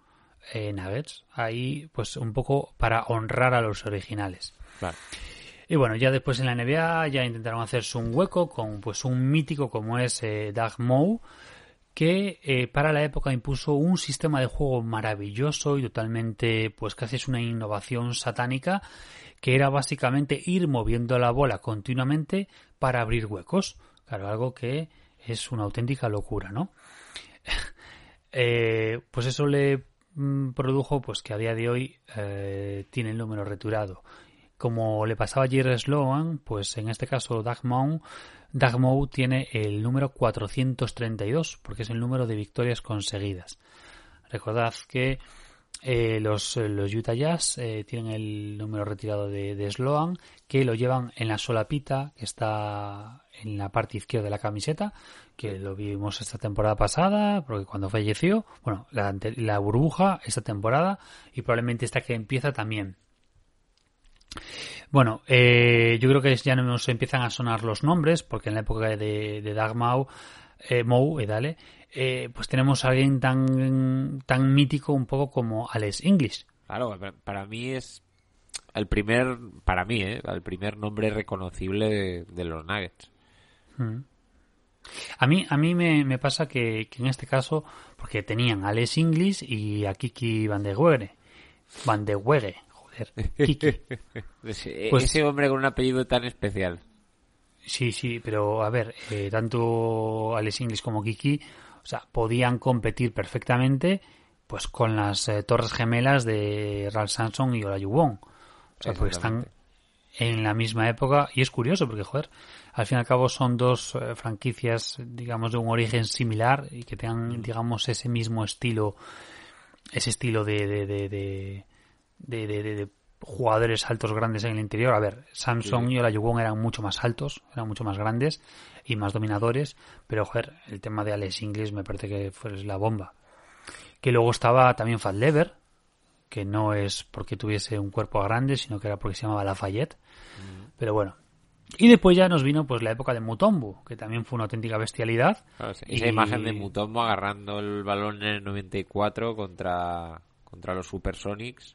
Nuggets. Ahí, pues un poco para honrar a los originales. Claro. Y bueno, ya después en la NBA ya intentaron hacerse un hueco con pues un mítico como es eh, Doug Moe, que eh, para la época impuso un sistema de juego maravilloso y totalmente, pues casi es una innovación satánica, que era básicamente ir moviendo la bola continuamente para abrir huecos. Claro, algo que es una auténtica locura, ¿no? eh, pues eso le mm, produjo pues que a día de hoy eh, tiene el número returado como le pasaba a Jerry Sloan, pues en este caso Doug Moe, tiene el número 432, porque es el número de victorias conseguidas. Recordad que eh, los, eh, los Utah Jazz eh, tienen el número retirado de, Sloan, que lo llevan en la solapita, que está en la parte izquierda de la camiseta, que lo vimos esta temporada pasada, porque cuando falleció, bueno, la, la burbuja esta temporada y probablemente esta que empieza también. Bueno, yo creo que ya nos empiezan a sonar los nombres, porque en la época de, de Doug Mau, dale, eh, pues tenemos a alguien tan, tan mítico un poco como Alex English. Claro, pa- para mí es el primer, para mí, ¿eh? el primer nombre reconocible de, de los Nuggets. A mí, a mí me, me pasa que, que en este caso, porque tenían a Alex English y a Kiki Van de Wegre. Van de Wegre, joder, Kiki. Ese, Pues- ese hombre con un apellido tan especial. Sí, sí, pero a ver, eh, tanto Alex English como Kiki, o sea, podían competir perfectamente pues con las eh, torres gemelas de Ralph Samson y Olajuwon. O sea, porque están en la misma época y es curioso porque, joder, al fin y al cabo son dos eh, franquicias, digamos, de un origen similar y que tengan, digamos, ese mismo estilo, ese estilo de, de, de, de, de- de- de- de jugadores altos grandes en el interior. A ver, Samsung y Olajuwon eran mucho más altos, eran mucho más grandes y más dominadores, pero, joder, el tema de Alex Inglis me parece que fue la bomba. Que luego estaba también Fat Lever, que no es porque tuviese un cuerpo grande, sino que era porque se llamaba Lafayette. Pero bueno. Y después ya nos vino pues la época de Mutombo, que también fue una auténtica bestialidad. Claro, sí. Esa Y- imagen de Mutombo agarrando el balón en el 94 contra, contra los Supersonics,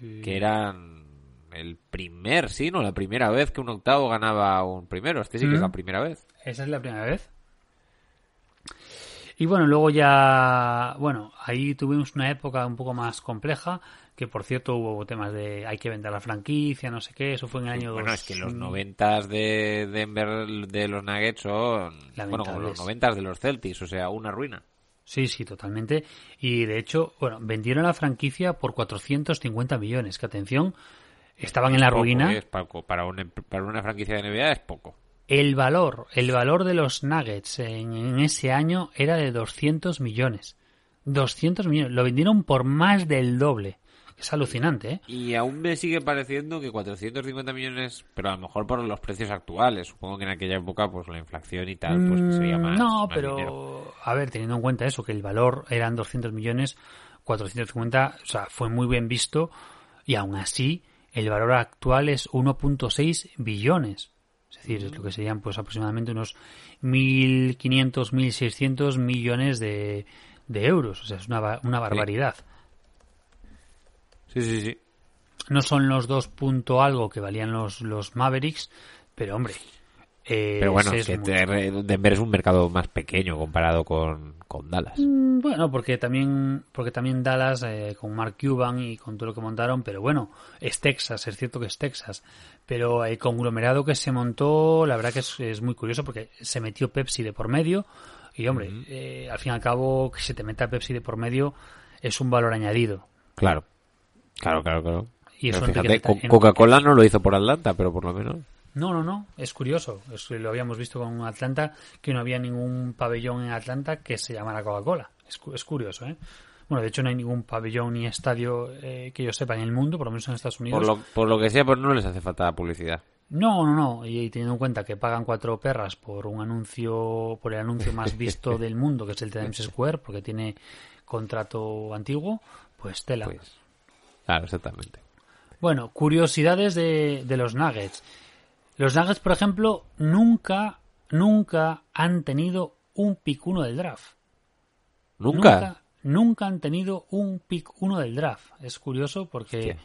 que eran el primer, sí, no, la primera vez que un octavo ganaba un primero. Este sí que es Mm. la primera vez. Esa es la primera vez. Y bueno, luego ya, bueno, ahí tuvimos una época un poco más compleja, que por cierto hubo temas de hay que vender la franquicia, no sé qué, eso fue en el año Bueno, dos- es que los noventas de Denver de los Nuggets son, bueno, como los noventas de los Celtics, o sea, una ruina. Sí, sí, totalmente. Y de hecho, bueno, vendieron la franquicia por 450 millones, que atención, estaban en la Poco, ruina. Es poco. Para, una, para una franquicia de NBA es poco. El valor, el valor de los Nuggets en, en ese año era de 200 millones. 200 millones. Lo vendieron por más del doble. Es alucinante, ¿eh? Y aún me sigue pareciendo que 450 millones, pero a lo mejor por los precios actuales. Supongo que en aquella época, pues la inflación y tal, pues que sería Mm, más. No, más pero dinero. a ver, teniendo en cuenta eso, que el valor eran 200 millones, 450, o sea, fue muy bien visto y aún así el valor actual es 1.6 billones. Es decir, es lo que serían pues aproximadamente unos 1.500, 1.600 millones de, de euros. O sea, es una, una barbaridad. Sí, sí, sí. No son los dos punto algo que valían los, los Mavericks, pero hombre. Eh, Pero bueno, es que Denver es un mercado más pequeño comparado con, con Dallas. Mm, Bueno, porque también, porque también Dallas eh, con Mark Cuban y con todo lo que montaron, pero bueno, es Texas, es cierto que es Texas, pero el conglomerado que se montó, la verdad que es, es muy curioso porque se metió Pepsi de por medio y hombre, eh, al fin y al cabo que se te meta Pepsi de por medio es un valor añadido. Claro. Claro, claro, claro. Y eso Coca-Cola no lo hizo por Atlanta, pero por lo menos. No, no, no, es curioso. Es, lo habíamos visto con Atlanta, que no había ningún pabellón en Atlanta que se llamara Coca-Cola. Es, es curioso, ¿eh? Bueno, de hecho no hay ningún pabellón ni estadio eh, que yo sepa en el mundo, por lo menos en Estados Unidos. Por lo, por lo que sea, pues no les hace falta publicidad. No, no, no. Y, y teniendo en cuenta que pagan cuatro perras por un anuncio, por el anuncio más visto del mundo, que es el Times Square, porque tiene contrato antiguo, pues tela. Pues. Claro, exactamente. Bueno, curiosidades de, de los Nuggets. Los Nuggets, por ejemplo, nunca, nunca han tenido un pick 1 del draft. ¿Nunca? Nunca, nunca han tenido un pick 1 del draft. Es curioso porque... Hostia.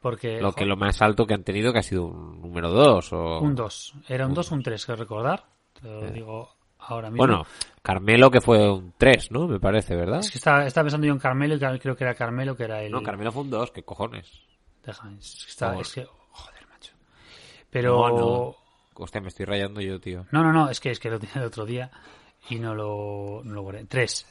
porque Lo que lo más alto que han tenido que ha sido un número 2 o... Un 2. Era un 2 o un 3, que recordar. Te lo digo ahora mismo. Bueno, Carmelo que fue un 3, ¿no? Me parece, ¿verdad? Es que estaba, estaba pensando yo en Carmelo y creo que era Carmelo que era el... No, Carmelo fue un 2, ¿qué cojones? Que, está- es que-. Pero... No, no. Hostia, me estoy rayando yo, tío. No, no, no, es que, es que lo tenía el otro día y no lo, no lo guardé. Tres.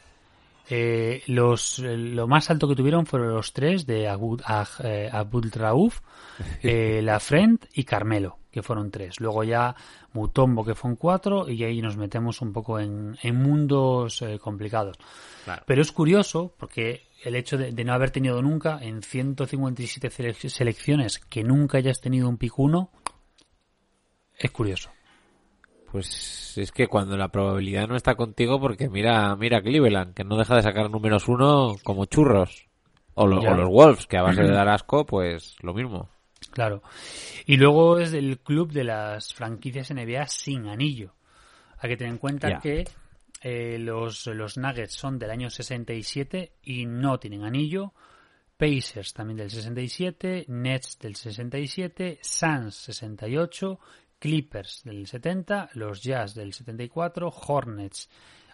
Eh, los, lo más alto que tuvieron fueron los tres de Abud, eh, Abdul Rauf, eh, La Friend y Carmelo. que fueron tres. Luego ya Mutombo, que fueron cuatro, y ahí nos metemos un poco en, en mundos eh, complicados. Claro. Pero es curioso, porque el hecho de, de no haber tenido nunca en 157 selec- selecciones que nunca hayas tenido un pick 1, es curioso. Pues es que cuando la probabilidad no está contigo, porque mira, mira Cleveland, que no deja de sacar números uno como churros. O, lo- o los Wolves, que a base de dar asco, pues lo mismo. Claro. Y luego es del club de las franquicias NBA sin anillo. Hay que tener en cuenta que eh, los, los Nuggets son del año 67 y no tienen anillo. Pacers también del 67, Nets del 67, Suns 68, Clippers del 70, los Jazz del 74, Hornets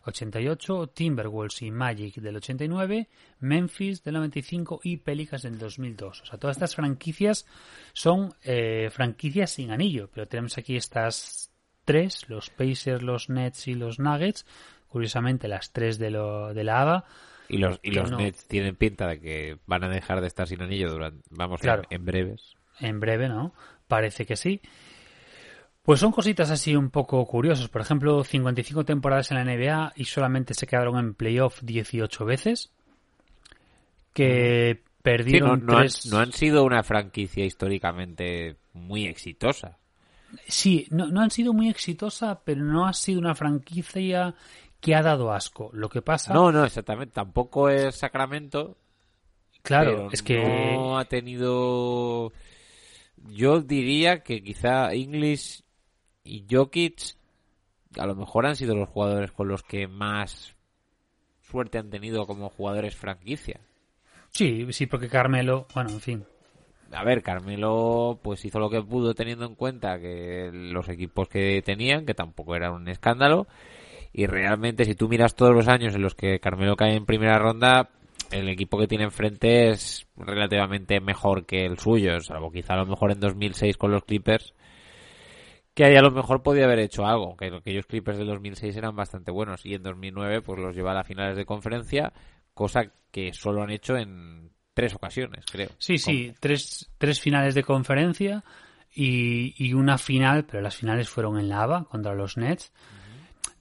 88, Timberwolves y Magic del 89, Memphis del 95 y Pelicans del 2002. O sea, todas estas franquicias son eh, franquicias sin anillo, pero tenemos aquí estas tres, los Pacers, los Nets y los Nuggets, curiosamente las tres de, lo, de la ABA, Y los, y los no. Nets tienen pinta de que van a dejar de estar sin anillo durante, vamos, Claro. en, en breves. en breve, ¿no? Parece que sí. Pues son cositas así un poco curiosas. Por ejemplo, 55 temporadas en la NBA y solamente se quedaron en playoff 18 veces. Que Sí, perdieron no, no han, tres... no han sido una franquicia históricamente muy exitosa. Sí, no, no han sido muy exitosa, pero no ha sido una franquicia que ha dado asco. Lo que pasa... No, no, exactamente. Tampoco es Sacramento. claro, pero es que... no ha tenido. Yo diría que quizá English y Jokic a lo mejor han sido los jugadores con los que más suerte han tenido como jugadores franquicia. Sí, sí, porque Carmelo... Bueno, en fin. A ver, Carmelo pues hizo lo que pudo teniendo en cuenta que los equipos que tenían, que tampoco era un escándalo, y realmente si tú miras todos los años en los que Carmelo cae en primera ronda, el equipo que tiene enfrente es relativamente mejor que el suyo, salvo quizá a lo mejor en 2006 con los Clippers, que ahí a lo mejor podía haber hecho algo, que aquellos Clippers del 2006 eran bastante buenos y en 2009 pues los lleva a las finales de conferencia, cosa que solo han hecho en tres ocasiones, creo. Sí, sí, tres, tres finales de conferencia y, y una final, pero las finales fueron en la ABA contra los Nets.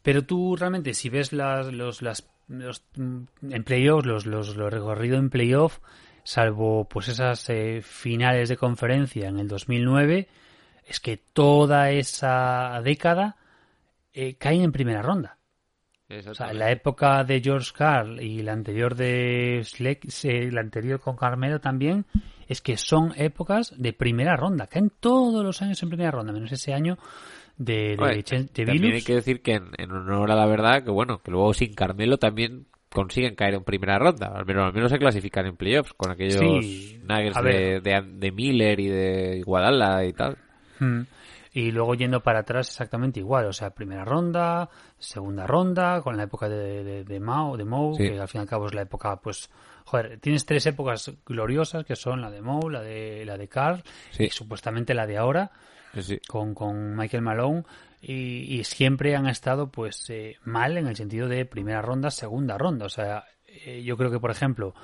Pero tú realmente, si ves las, los, las, los, mm, en playoffs, los, los, lo recorrido en playoff, salvo pues esas eh, finales de conferencia en el 2009, es que toda esa década eh, caen en primera ronda. O sea, en la época de George Carl y la anterior de Schleck, la anterior con Carmelo también, es que son épocas de primera ronda. Caen todos los años en primera ronda, menos ese año de, de, Oye, de también hay que decir que en, en honor a la verdad, que bueno, que luego sin Carmelo también consiguen caer en primera ronda. Al menos, al menos se clasifican en playoffs con aquellos Sí, Nuggets de, de, Miller y de Iguadala y tal. Mm. Y luego yendo para atrás exactamente igual, o sea, primera ronda, segunda ronda, con la época de, de, de Mao, de Mou, Sí. que al fin y al cabo es la época, pues, joder, tienes tres épocas gloriosas que son la de Mou, la de la de Carl Sí. y supuestamente la de ahora, Sí, con, con Michael Malone y, y siempre han estado pues eh, mal en el sentido de primera ronda, segunda ronda. O sea, eh, yo creo que por ejemplo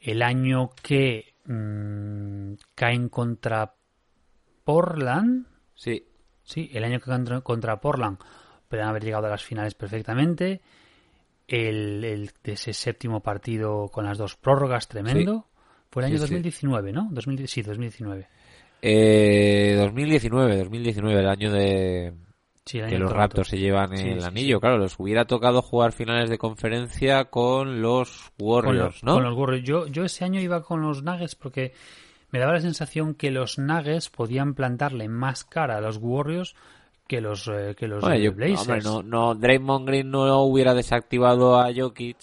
el año que mm, caen contra Portland, Sí, sí, el año que contra- contra Portland pueden haber llegado a las finales perfectamente. El, el de ese séptimo partido con las dos prórrogas tremendo. Fue el año Sí, sí. 2019, ¿no? 2000, sí, 2019. Eh, 2019, 2019, el año de Sí, el año que de los Toronto. Raptors se llevan Sí, el sí, anillo. sí. Claro, les hubiera tocado jugar finales de conferencia con los con Warriors, los, ¿no? con los Warriors. Yo, yo ese año iba con los Nuggets porque me daba la sensación que los Nuggets podían plantarle más cara a los Warriors que los, eh, que los eh, yo- Blazers. hombre, no, no, Draymond Green no hubiera desactivado a Jokic,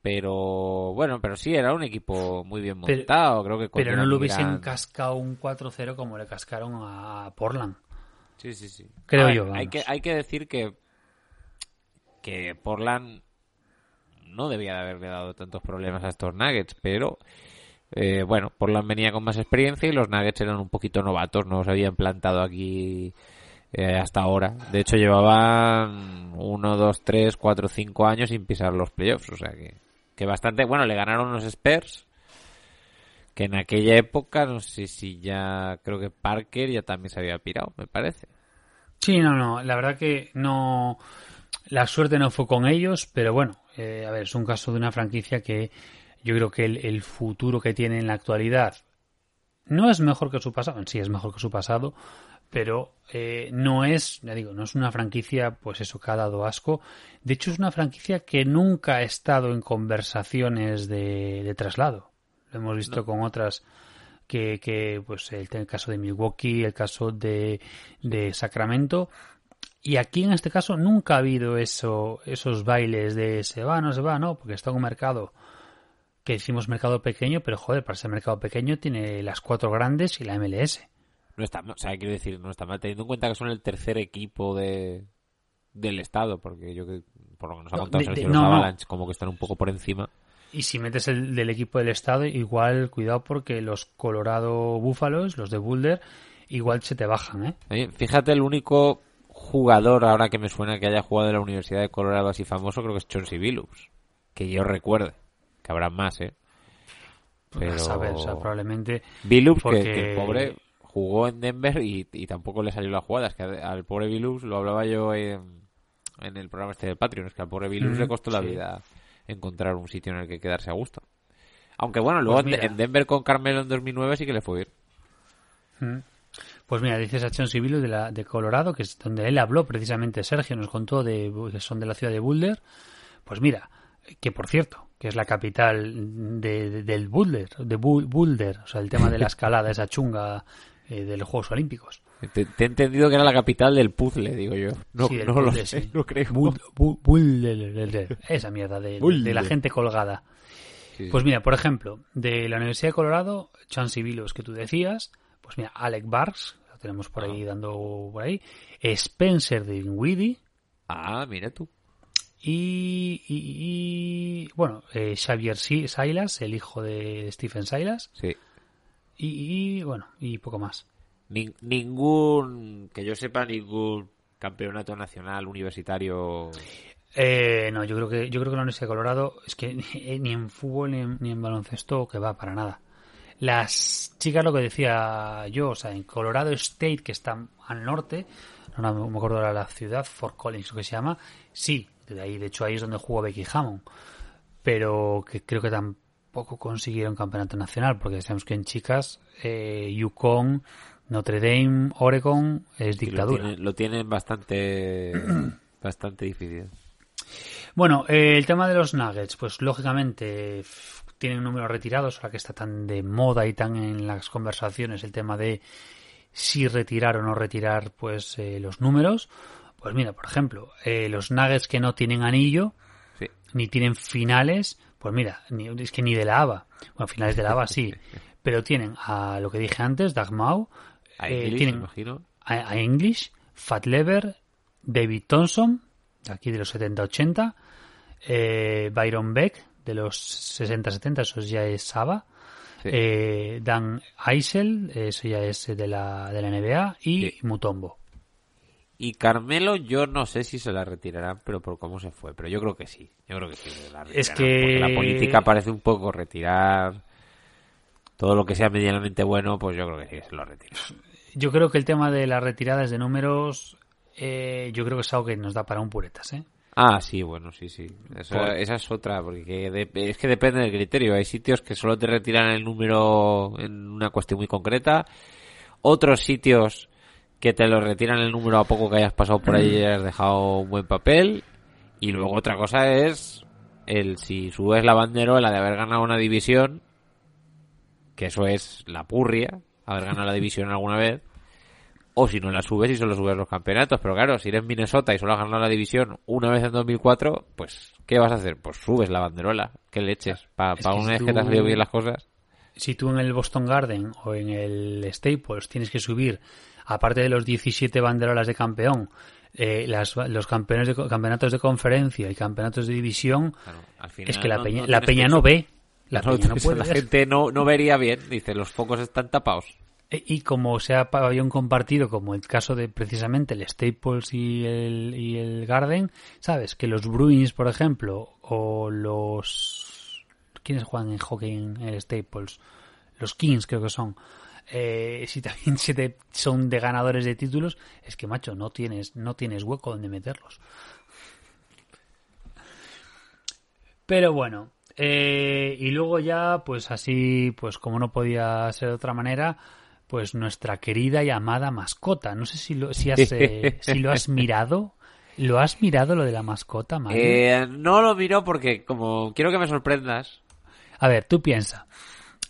pero bueno, pero sí, era un equipo muy bien Pero- montado, creo que Pero no lo hubiesen cascado un 4-0 como le cascaron a Portland. Sí, sí, sí. Creo ver, yo, Hay que, hay que decir que, que Portland no debía de haberle dado tantos problemas a estos Nuggets, pero eh, bueno, Portland venía con más experiencia y los Nuggets eran un poquito novatos, no se habían plantado aquí eh, hasta ahora. De hecho, llevaban uno, dos, tres, cuatro, cinco años sin pisar los playoffs, o sea que, que bastante, bueno, le ganaron los Spurs, Que en aquella época, no sé si ya, creo que Parker ya también se había pirado, me parece. Sí, no, no, la verdad que no, la suerte no fue con ellos, pero bueno, eh, a ver, es un caso de una franquicia que yo creo que el, el futuro que tiene en la actualidad no es mejor que su pasado, sí es mejor que su pasado, pero eh, no es, ya digo, no es una franquicia, pues eso, que ha dado asco. De hecho, es una franquicia que nunca ha estado en conversaciones de, de traslado. Lo hemos visto con otras que, que, pues, el, el caso de Milwaukee, el caso de, de Sacramento. Y aquí en este caso nunca ha habido eso, esos bailes de se va, no se va, no, porque está en un mercado que decimos mercado pequeño, pero joder, para ese mercado pequeño tiene las cuatro grandes y la MLS. No está mal, o sea, quiero decir, no está mal, teniendo en cuenta que son el tercer equipo de del estado, porque yo que por lo que nos ha No, contado de- Sergio, de- los no, no. Avalanche como que están un poco por encima. Y si metes el del equipo del estado, igual cuidado porque los Colorado Búfalos, los de Boulder, igual se te bajan, ¿eh? Oye, fíjate, el único jugador ahora que me suena que haya jugado en la Universidad de Colorado así famoso creo que es Chauncey Billups. Que yo recuerde. Que habrá más, ¿eh? Pero... A saber, o sea, probablemente Billups, que- porque- que, el pobre jugó en Denver y, y tampoco le salió la jugada. Es que al pobre Billups, lo hablaba yo en, en el programa este de Patreon, es que al pobre Billups Mm, le costó la vida encontrar un sitio en el que quedarse a gusto. Aunque bueno, luego Pues en Denver con Carmelo en 2009 sí que le fue bien. Mm. Pues mira, dices a Chon Sibilu de, la, de Colorado, que es donde él habló precisamente, Sergio nos contó de, que son de la ciudad de Boulder. Pues mira, que por cierto, que es la capital de, de- del Boulder, de Boulder, o sea, el tema de la escalada, esa chunga eh, de los Juegos Olímpicos. Te, te he entendido que era la capital del puzzle, digo yo. No, Sí, lo sé, sí. no creo. Bul- bu- Boulder, esa mierda de, la gente colgada. Sí, Pues mira, por ejemplo, de la Universidad de Colorado, Chansey Billups que tú decías, pues mira, Alec Barks, lo tenemos por ahí dando por ahí, Spencer Dinwiddie Ah, mira tú. Y, y- y, bueno, eh, Xavier Si- Silas, el hijo de Stephen Silas, Sí. y, y, bueno, y poco más. Nin- ningún, que yo sepa, ningún campeonato nacional universitario. Eh, no, yo creo que yo creo que la Universidad de Colorado es que ni, ni en fútbol ni en, ni en baloncesto que va para nada. Las chicas, lo que decía yo, o sea, en Colorado State, que está al norte, no me me acuerdo ahora la ciudad, Fort Collins, lo que se llama, sí, de ahí, de hecho ahí es donde jugó Becky Hammond, pero que creo que tampoco consiguieron campeonato nacional, porque sabemos que en chicas, eh, Yukon, Notre Dame, Oregon es Lo dictadura. tienen, lo tienen bastante, bastante difícil. Bueno, eh, el tema de los Nuggets, pues lógicamente tienen números retirados, ahora que está tan de moda y tan en las conversaciones el tema de si retirar o no retirar pues eh, los números. Pues mira, por ejemplo, eh, los Nuggets que no tienen anillo, Sí. ni tienen finales, pues mira, ni- es que ni de la ABA. Bueno, finales de la ABA sí, pero tienen a lo que dije antes, Dagmau, A eh, English, tienen imagino. a, a English, Fat Lever, David Thompson, de aquí de los 70-80, eh, Byron Beck, de los 60-70, eso ya es Saba, Sí. eh, Dan Eisel, eso ya es de la, de la NBA, y Sí. Mutombo. Y Carmelo, yo no sé si se la retirarán, pero por cómo se fue. Pero yo creo que sí. Yo creo que sí. se la Es que- porque la política parece un poco retirar todo lo que sea medianamente bueno, pues yo creo que sí que se lo retiran. Yo creo que el tema de las retiradas de números, eh, yo creo que es algo que nos da para un puretas, ¿eh? Ah, sí, bueno, sí, sí. Eso- Por- Esa es otra, porque de- es que depende del criterio. Hay sitios que solo te retiran el número en una cuestión muy concreta. Otros sitios que te lo retiran el número a poco que hayas pasado por ahí y hayas dejado un buen papel. Y luego otra cosa es el si subes la banderola de haber ganado una división, que eso es la purria, haber ganado la división alguna vez. O si no la subes y solo subes los campeonatos. Pero claro, si eres Minnesota y solo has ganado la división una vez en 2004, pues, ¿qué vas a hacer? Pues subes la banderola. ¿Qué leches? Para que una vez tú- que te han salido bien las cosas. si tú en el Boston Garden o en el Staples tienes que subir, aparte de los 17 banderolas de campeón, eh, las- los campeones de, campeonatos de conferencia y campeonatos de división, Claro, al final es que la no- peña, no la peña no ve. La peña no puede la ver. gente no, no vería bien. Dice, los focos están tapados. E- Y como sea pabellón compartido, como el caso de precisamente el Staples y el, y el Garden, sabes que los Bruins, por ejemplo, o los... ¿Quiénes juegan en hockey en el Staples? los Kings creo que son, eh, si también se te- son de ganadores de títulos, es que macho, no tienes, no tienes hueco donde meterlos. Pero bueno, eh, y luego ya, pues así, pues como no podía ser de otra manera, pues nuestra querida y amada mascota. No sé si lo, si has, eh, si lo has mirado. ¿Lo has mirado lo de la mascota, Mario? Eh, no lo miro porque como quiero que me sorprendas. A ver, tú piensa.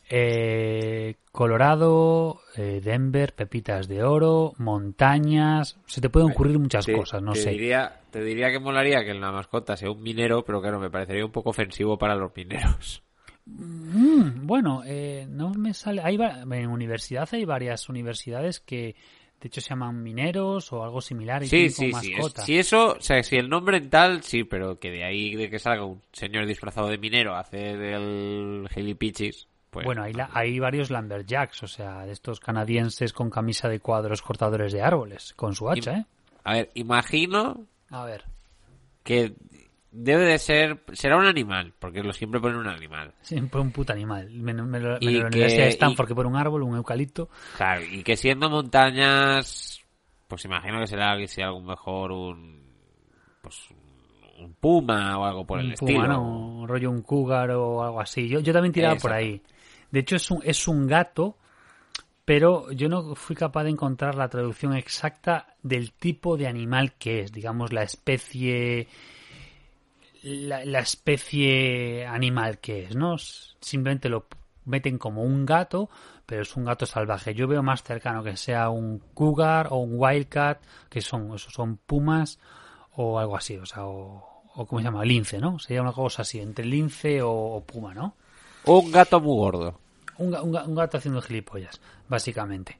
Eh, Colorado, eh, Denver, pepitas de oro, montañas. Se te pueden ocurrir muchas Te- cosas, no te sé. Diría, te diría que molaría que la mascota sea un minero, pero claro, me parecería un poco ofensivo para los mineros. Mm, bueno, eh, no me sale. Hay, en universidad hay varias universidades que de hecho se llaman mineros o algo similar y Sí, sí, sí. es- si eso, o sea, si el nombre en tal, sí, pero que de ahí de que salga un señor disfrazado de minero a hacer el gilipichis, pues... Bueno, hay, la- hay varios lumberjacks, o sea, de estos canadienses con camisa de cuadros cortadores de árboles, con su hacha, ¿eh? A ver, imagino A ver, que debe de ser... Será un animal, porque lo siempre ponen un animal. siempre un puto animal. Me, me, me lo- Y me lo- en la que- Stanford y- que por un árbol, un eucalipto. Claro, y que siendo montañas, pues imagino que será que sea algo mejor un... Pues un puma o algo por el un estilo. puma, ¿no? Un rollo un cougar o algo así. Yo, yo también tiraba por ahí. De hecho, es un, es un gato, pero yo no fui capaz de encontrar la traducción exacta del tipo de animal que es. Digamos, la especie. La, la especie animal que es, ¿no? Simplemente lo meten como un gato, pero es un gato salvaje. Yo veo más cercano que sea un cougar o un wildcat, que son, esos son pumas o algo así, o sea, o, o ¿cómo se llama? Lince, ¿no? Sería una cosa así, entre lince o, o puma, ¿no? Un gato muy gordo. Un, un ga- un gato haciendo gilipollas, básicamente.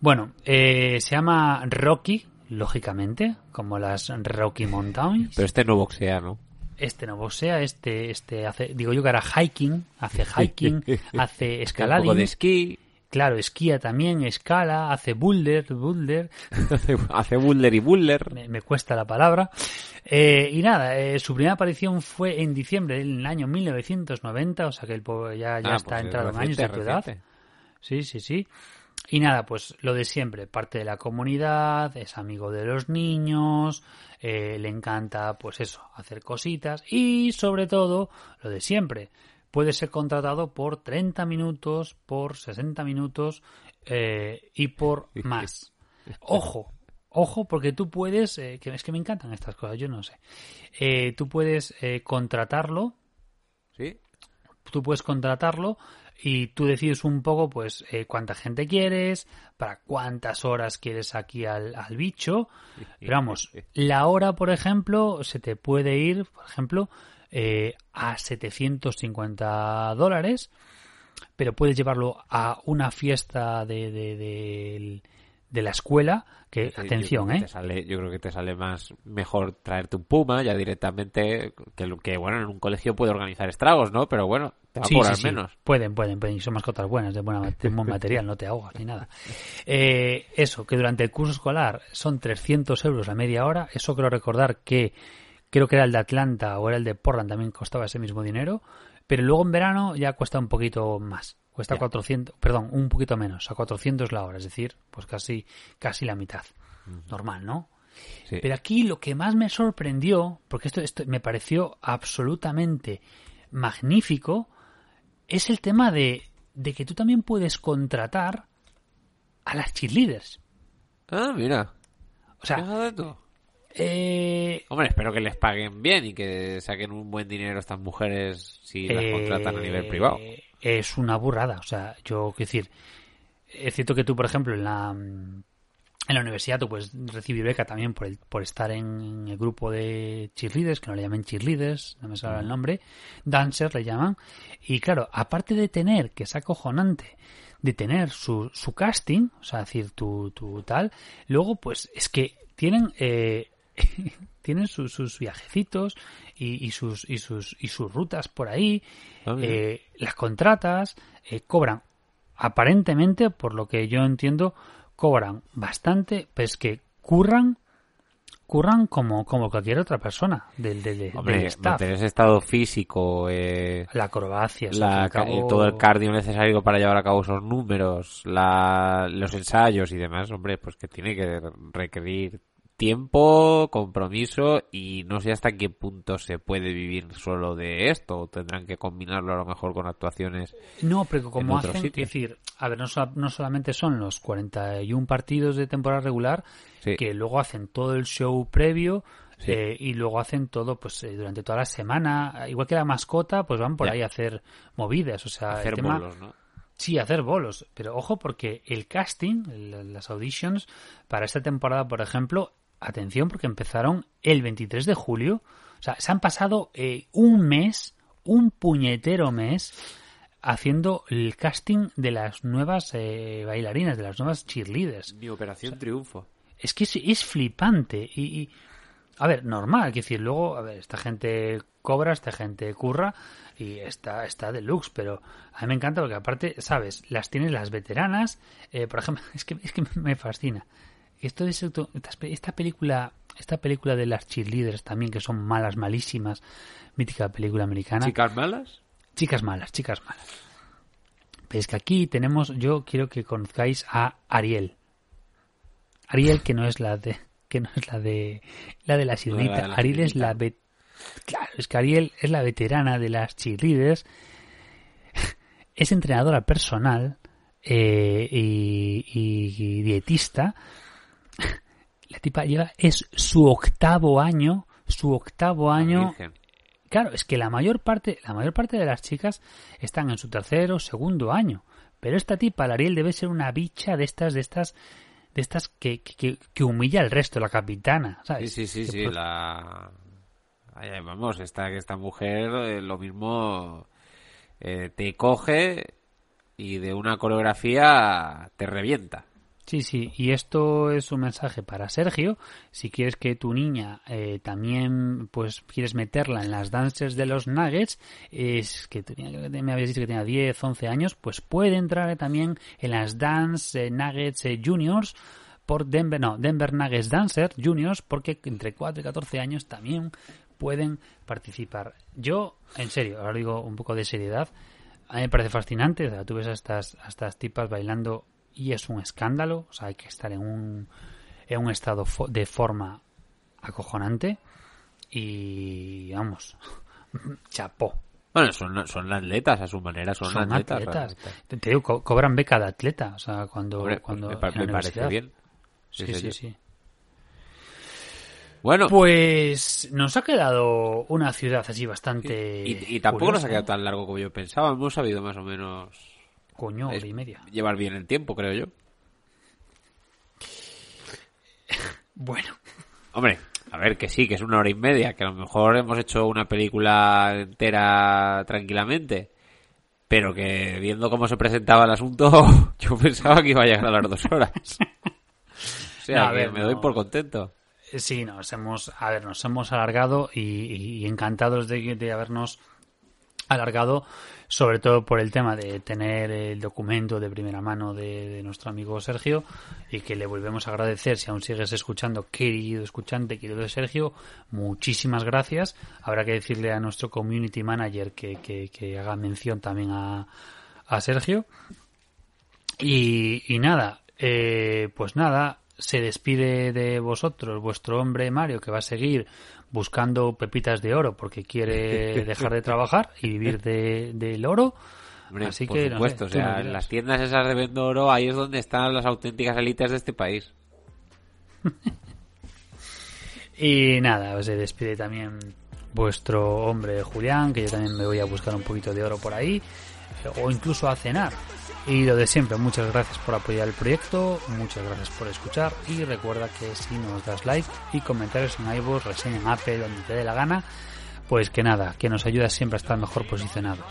Bueno, eh, se llama Rocky, lógicamente, como las Rocky Mountains. Pero este no boxea, ¿no? Este no boxea, este, este hace, digo yo que era hiking, hace hiking, hace Un poco escalading. de esquí. Claro, esquía también, escala, hace boulder, boulder, hace, buller y buller. me, me cuesta la palabra. Eh, y nada, eh, su primera aparición fue en diciembre del año 1990, o sea que el pobre ya, ya Ah, está pues es entrado en años de tu edad. Sí, sí, sí. Y nada, pues lo de siempre, parte de la comunidad, es amigo de los niños, eh, le encanta, pues eso, hacer cositas y sobre todo, lo de siempre, puede ser contratado por 30 minutos, por 60 minutos eh, y por más. Ojo, ojo, porque tú puedes, eh, que es que me encantan estas cosas, yo no sé, Eh, tú puedes eh, contratarlo ¿Sí? tú puedes contratarlo y tú decides un poco pues eh, cuánta gente quieres, para cuántas horas quieres aquí al, al bicho. Pero vamos, la hora, por ejemplo, se te puede ir, por ejemplo, eh, a 750 dólares, pero puedes llevarlo a una fiesta de, de, de- de la escuela, que, Sí, atención, yo que ¿eh? te sale- yo creo que te sale más mejor traerte un puma ya directamente que, que bueno, en un colegio puede organizar estragos, ¿no? Pero bueno, te va a Sí, cobrar sí, sí. menos. Pueden, pueden, pueden. Y son mascotas buenas, de, buena, de buen material, no te ahogas ni nada. Eh, eso, que durante el curso escolar son 300 euros la media hora. Eso creo recordar que creo que era el de Atlanta o era el de Portland, también costaba ese mismo dinero. Pero luego en verano ya cuesta un poquito más. Cuesta Ya. 400, perdón, un poquito menos, a 400 la hora, es decir, pues casi, casi la mitad. Normal, ¿no? Sí. Pero aquí lo que más me sorprendió, porque esto, esto me pareció absolutamente magnífico, es el tema de, de que tú también puedes contratar a las cheerleaders. Ah, mira. O sea. Eh, Hombre, espero que les paguen bien y que saquen un buen dinero estas mujeres si las eh, contratan a nivel privado. Es una burrada. O sea, yo quiero decir, es cierto que tú, por ejemplo, en la en la universidad tú puedes recibir beca también por el, por estar en el grupo de cheerleaders, que no le llaman cheerleaders, no me sale el nombre, dancers le llaman. Y claro, aparte de tener, que es acojonante, de tener su, su casting, o sea, decir, tu, tu tal, luego pues es que tienen eh, tienen sus, sus viajecitos y, y sus y sus y sus rutas por ahí, Ah, eh, las contratas, eh, cobran aparentemente, por lo que yo entiendo, cobran bastante, pero es que curran curran como, como cualquier otra persona del, del, del Hombre, staff. mantener ese estado físico, eh, La acrobacia, la cabo- todo el cardio necesario para llevar a cabo esos números, la, los ensayos y demás, hombre, pues que tiene que requerir tiempo, compromiso y no sé hasta qué punto se puede vivir solo de esto. o Tendrán que combinarlo a lo mejor con actuaciones. No, pero como en hacen, es decir, a ver, no, no solamente son los 41 partidos de temporada regular, Sí. que luego hacen todo el show previo Sí. eh, y luego hacen todo pues eh, durante toda la semana, igual que la mascota, pues van por Ya. ahí a hacer movidas, o sea, el hacer tema- bolos, ¿no? Sí, hacer bolos, pero ojo porque el casting, las auditions para esta temporada, por ejemplo, atención porque empezaron el 23 de julio, o sea, se han pasado eh, un mes, un puñetero mes haciendo el casting de las nuevas eh, bailarinas, de las nuevas cheerleaders. Mi operación triunfo. Es que es, es flipante y, y- a ver, normal, que decir, luego, a ver, esta gente cobra, esta gente curra y está, está deluxe, pero a mí me encanta porque aparte, sabes, las tienes las veteranas, eh, por ejemplo, es que, es que me fascina. Esto es esta, película, esta película de las cheerleaders también, que son malas, malísimas, mítica película americana. ¿Chicas malas? Chicas malas, chicas malas. Pero es que aquí tenemos, yo quiero que conozcáis a Ariel. Ariel que no es la de, que no es la de, la de la sirenita. de la Ariel es la, ve- claro, es que Ariel es la veterana de las cheerleaders. Es entrenadora personal eh, y, y- y dietista. La tipa lleva, es su octavo año, su octavo año. Claro, es que la mayor parte, la mayor parte de las chicas están en su tercero o segundo año. Pero esta tipa, la Ariel, debe ser una bicha de estas, de estas, de estas que, que- que, humilla al resto, la capitana, Sí, ¿sabes? sí, sí, sí, pues- la... Ay, vamos, esta, esta mujer eh, lo mismo eh, te coge y de una coreografía te revienta. Sí, sí, y esto es un mensaje para Sergio. Si quieres que tu niña eh, también, pues, quieres meterla en las dances de los Nuggets, es que tenía, me habías dicho que tenía 10, 11 años, pues puede entrar también en las Dance eh, Nuggets eh, Juniors por Denver, no, Denver Nuggets Dancer Juniors, porque entre 4 y 14 años también pueden participar. Yo, en serio, ahora digo un poco de seriedad, a mí me parece fascinante, o sea, tú ves a estas, a estas tipas bailando y es un escándalo, o sea, hay que estar en un, en un estado fo- de forma acojonante y vamos, chapó. Bueno, son, son atletas a su manera, son, Son atletas. Te, te digo, co- cobran beca de atleta, o sea, cuando, Hombre, cuando me, parece bien. Sí, Sí, sí. Bueno, Pues nos ha quedado una ciudad así bastante. y, y tampoco nos ha quedado tan largo como yo pensaba. Hemos sabido más o menos Coño, hora y media. llevar bien el tiempo, creo yo. Bueno, Hombre, a ver, que sí, que es una hora y media, que a lo mejor hemos hecho una película entera tranquilamente, pero que viendo cómo se presentaba el asunto, yo pensaba que iba a llegar a las dos horas. O sea, No, a ver, me doy por contento. Sí, nos hemos, a ver, nos hemos alargado y, y- y encantados de, de habernos alargado, sobre todo por el tema de tener el documento de primera mano de, nuestro amigo Sergio y que le volvemos a agradecer si aún sigues escuchando, querido escuchante, querido Sergio, muchísimas gracias. Habrá que decirle a nuestro community manager que haga mención también a, a Sergio. Y, y nada, eh, pues nada, se despide de vosotros vuestro hombre Mario que va a seguir buscando pepitas de oro porque quiere dejar de trabajar y vivir de, del oro. Hombre, Así por que, no supuesto, sé, o sea, dirás. las tiendas esas de vendo oro, ahí es donde están las auténticas élites de este país. Y nada, pues se despide también vuestro hombre Julián, que yo también me voy a buscar un poquito de oro por ahí, o incluso a cenar. Y lo de siempre, muchas gracias por apoyar el proyecto, muchas gracias por escuchar y recuerda que si nos das like y comentarios en iVoox, reseña en Apple, donde te dé la gana, pues que nada, que nos ayuda siempre a estar mejor posicionados.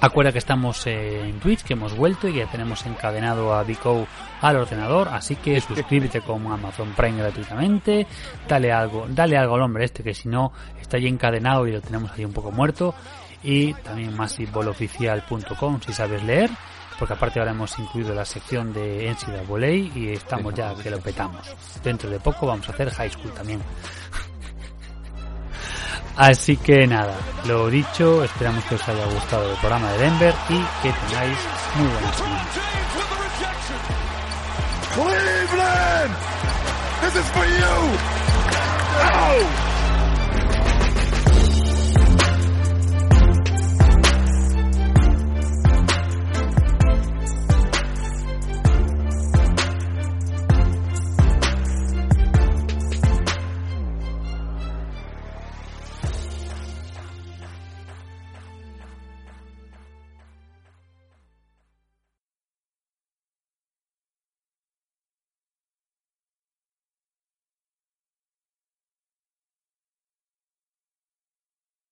Acuerda que estamos en Twitch, que hemos vuelto y que tenemos encadenado a Vico al ordenador, así que suscríbete con Amazon Prime gratuitamente, dale algo, dale algo al hombre este que si no está ya encadenado y lo tenemos ahí un poco muerto y también masiveboloficial.com si sabes leer porque aparte ahora hemos incluido la sección de NCAA y estamos ya que lo petamos. Dentro de poco vamos a hacer High School también. Así que nada, lo dicho, esperamos que os haya gustado el programa de Denver y que tengáis muy buena semana. Cleveland! This is for you! Oh!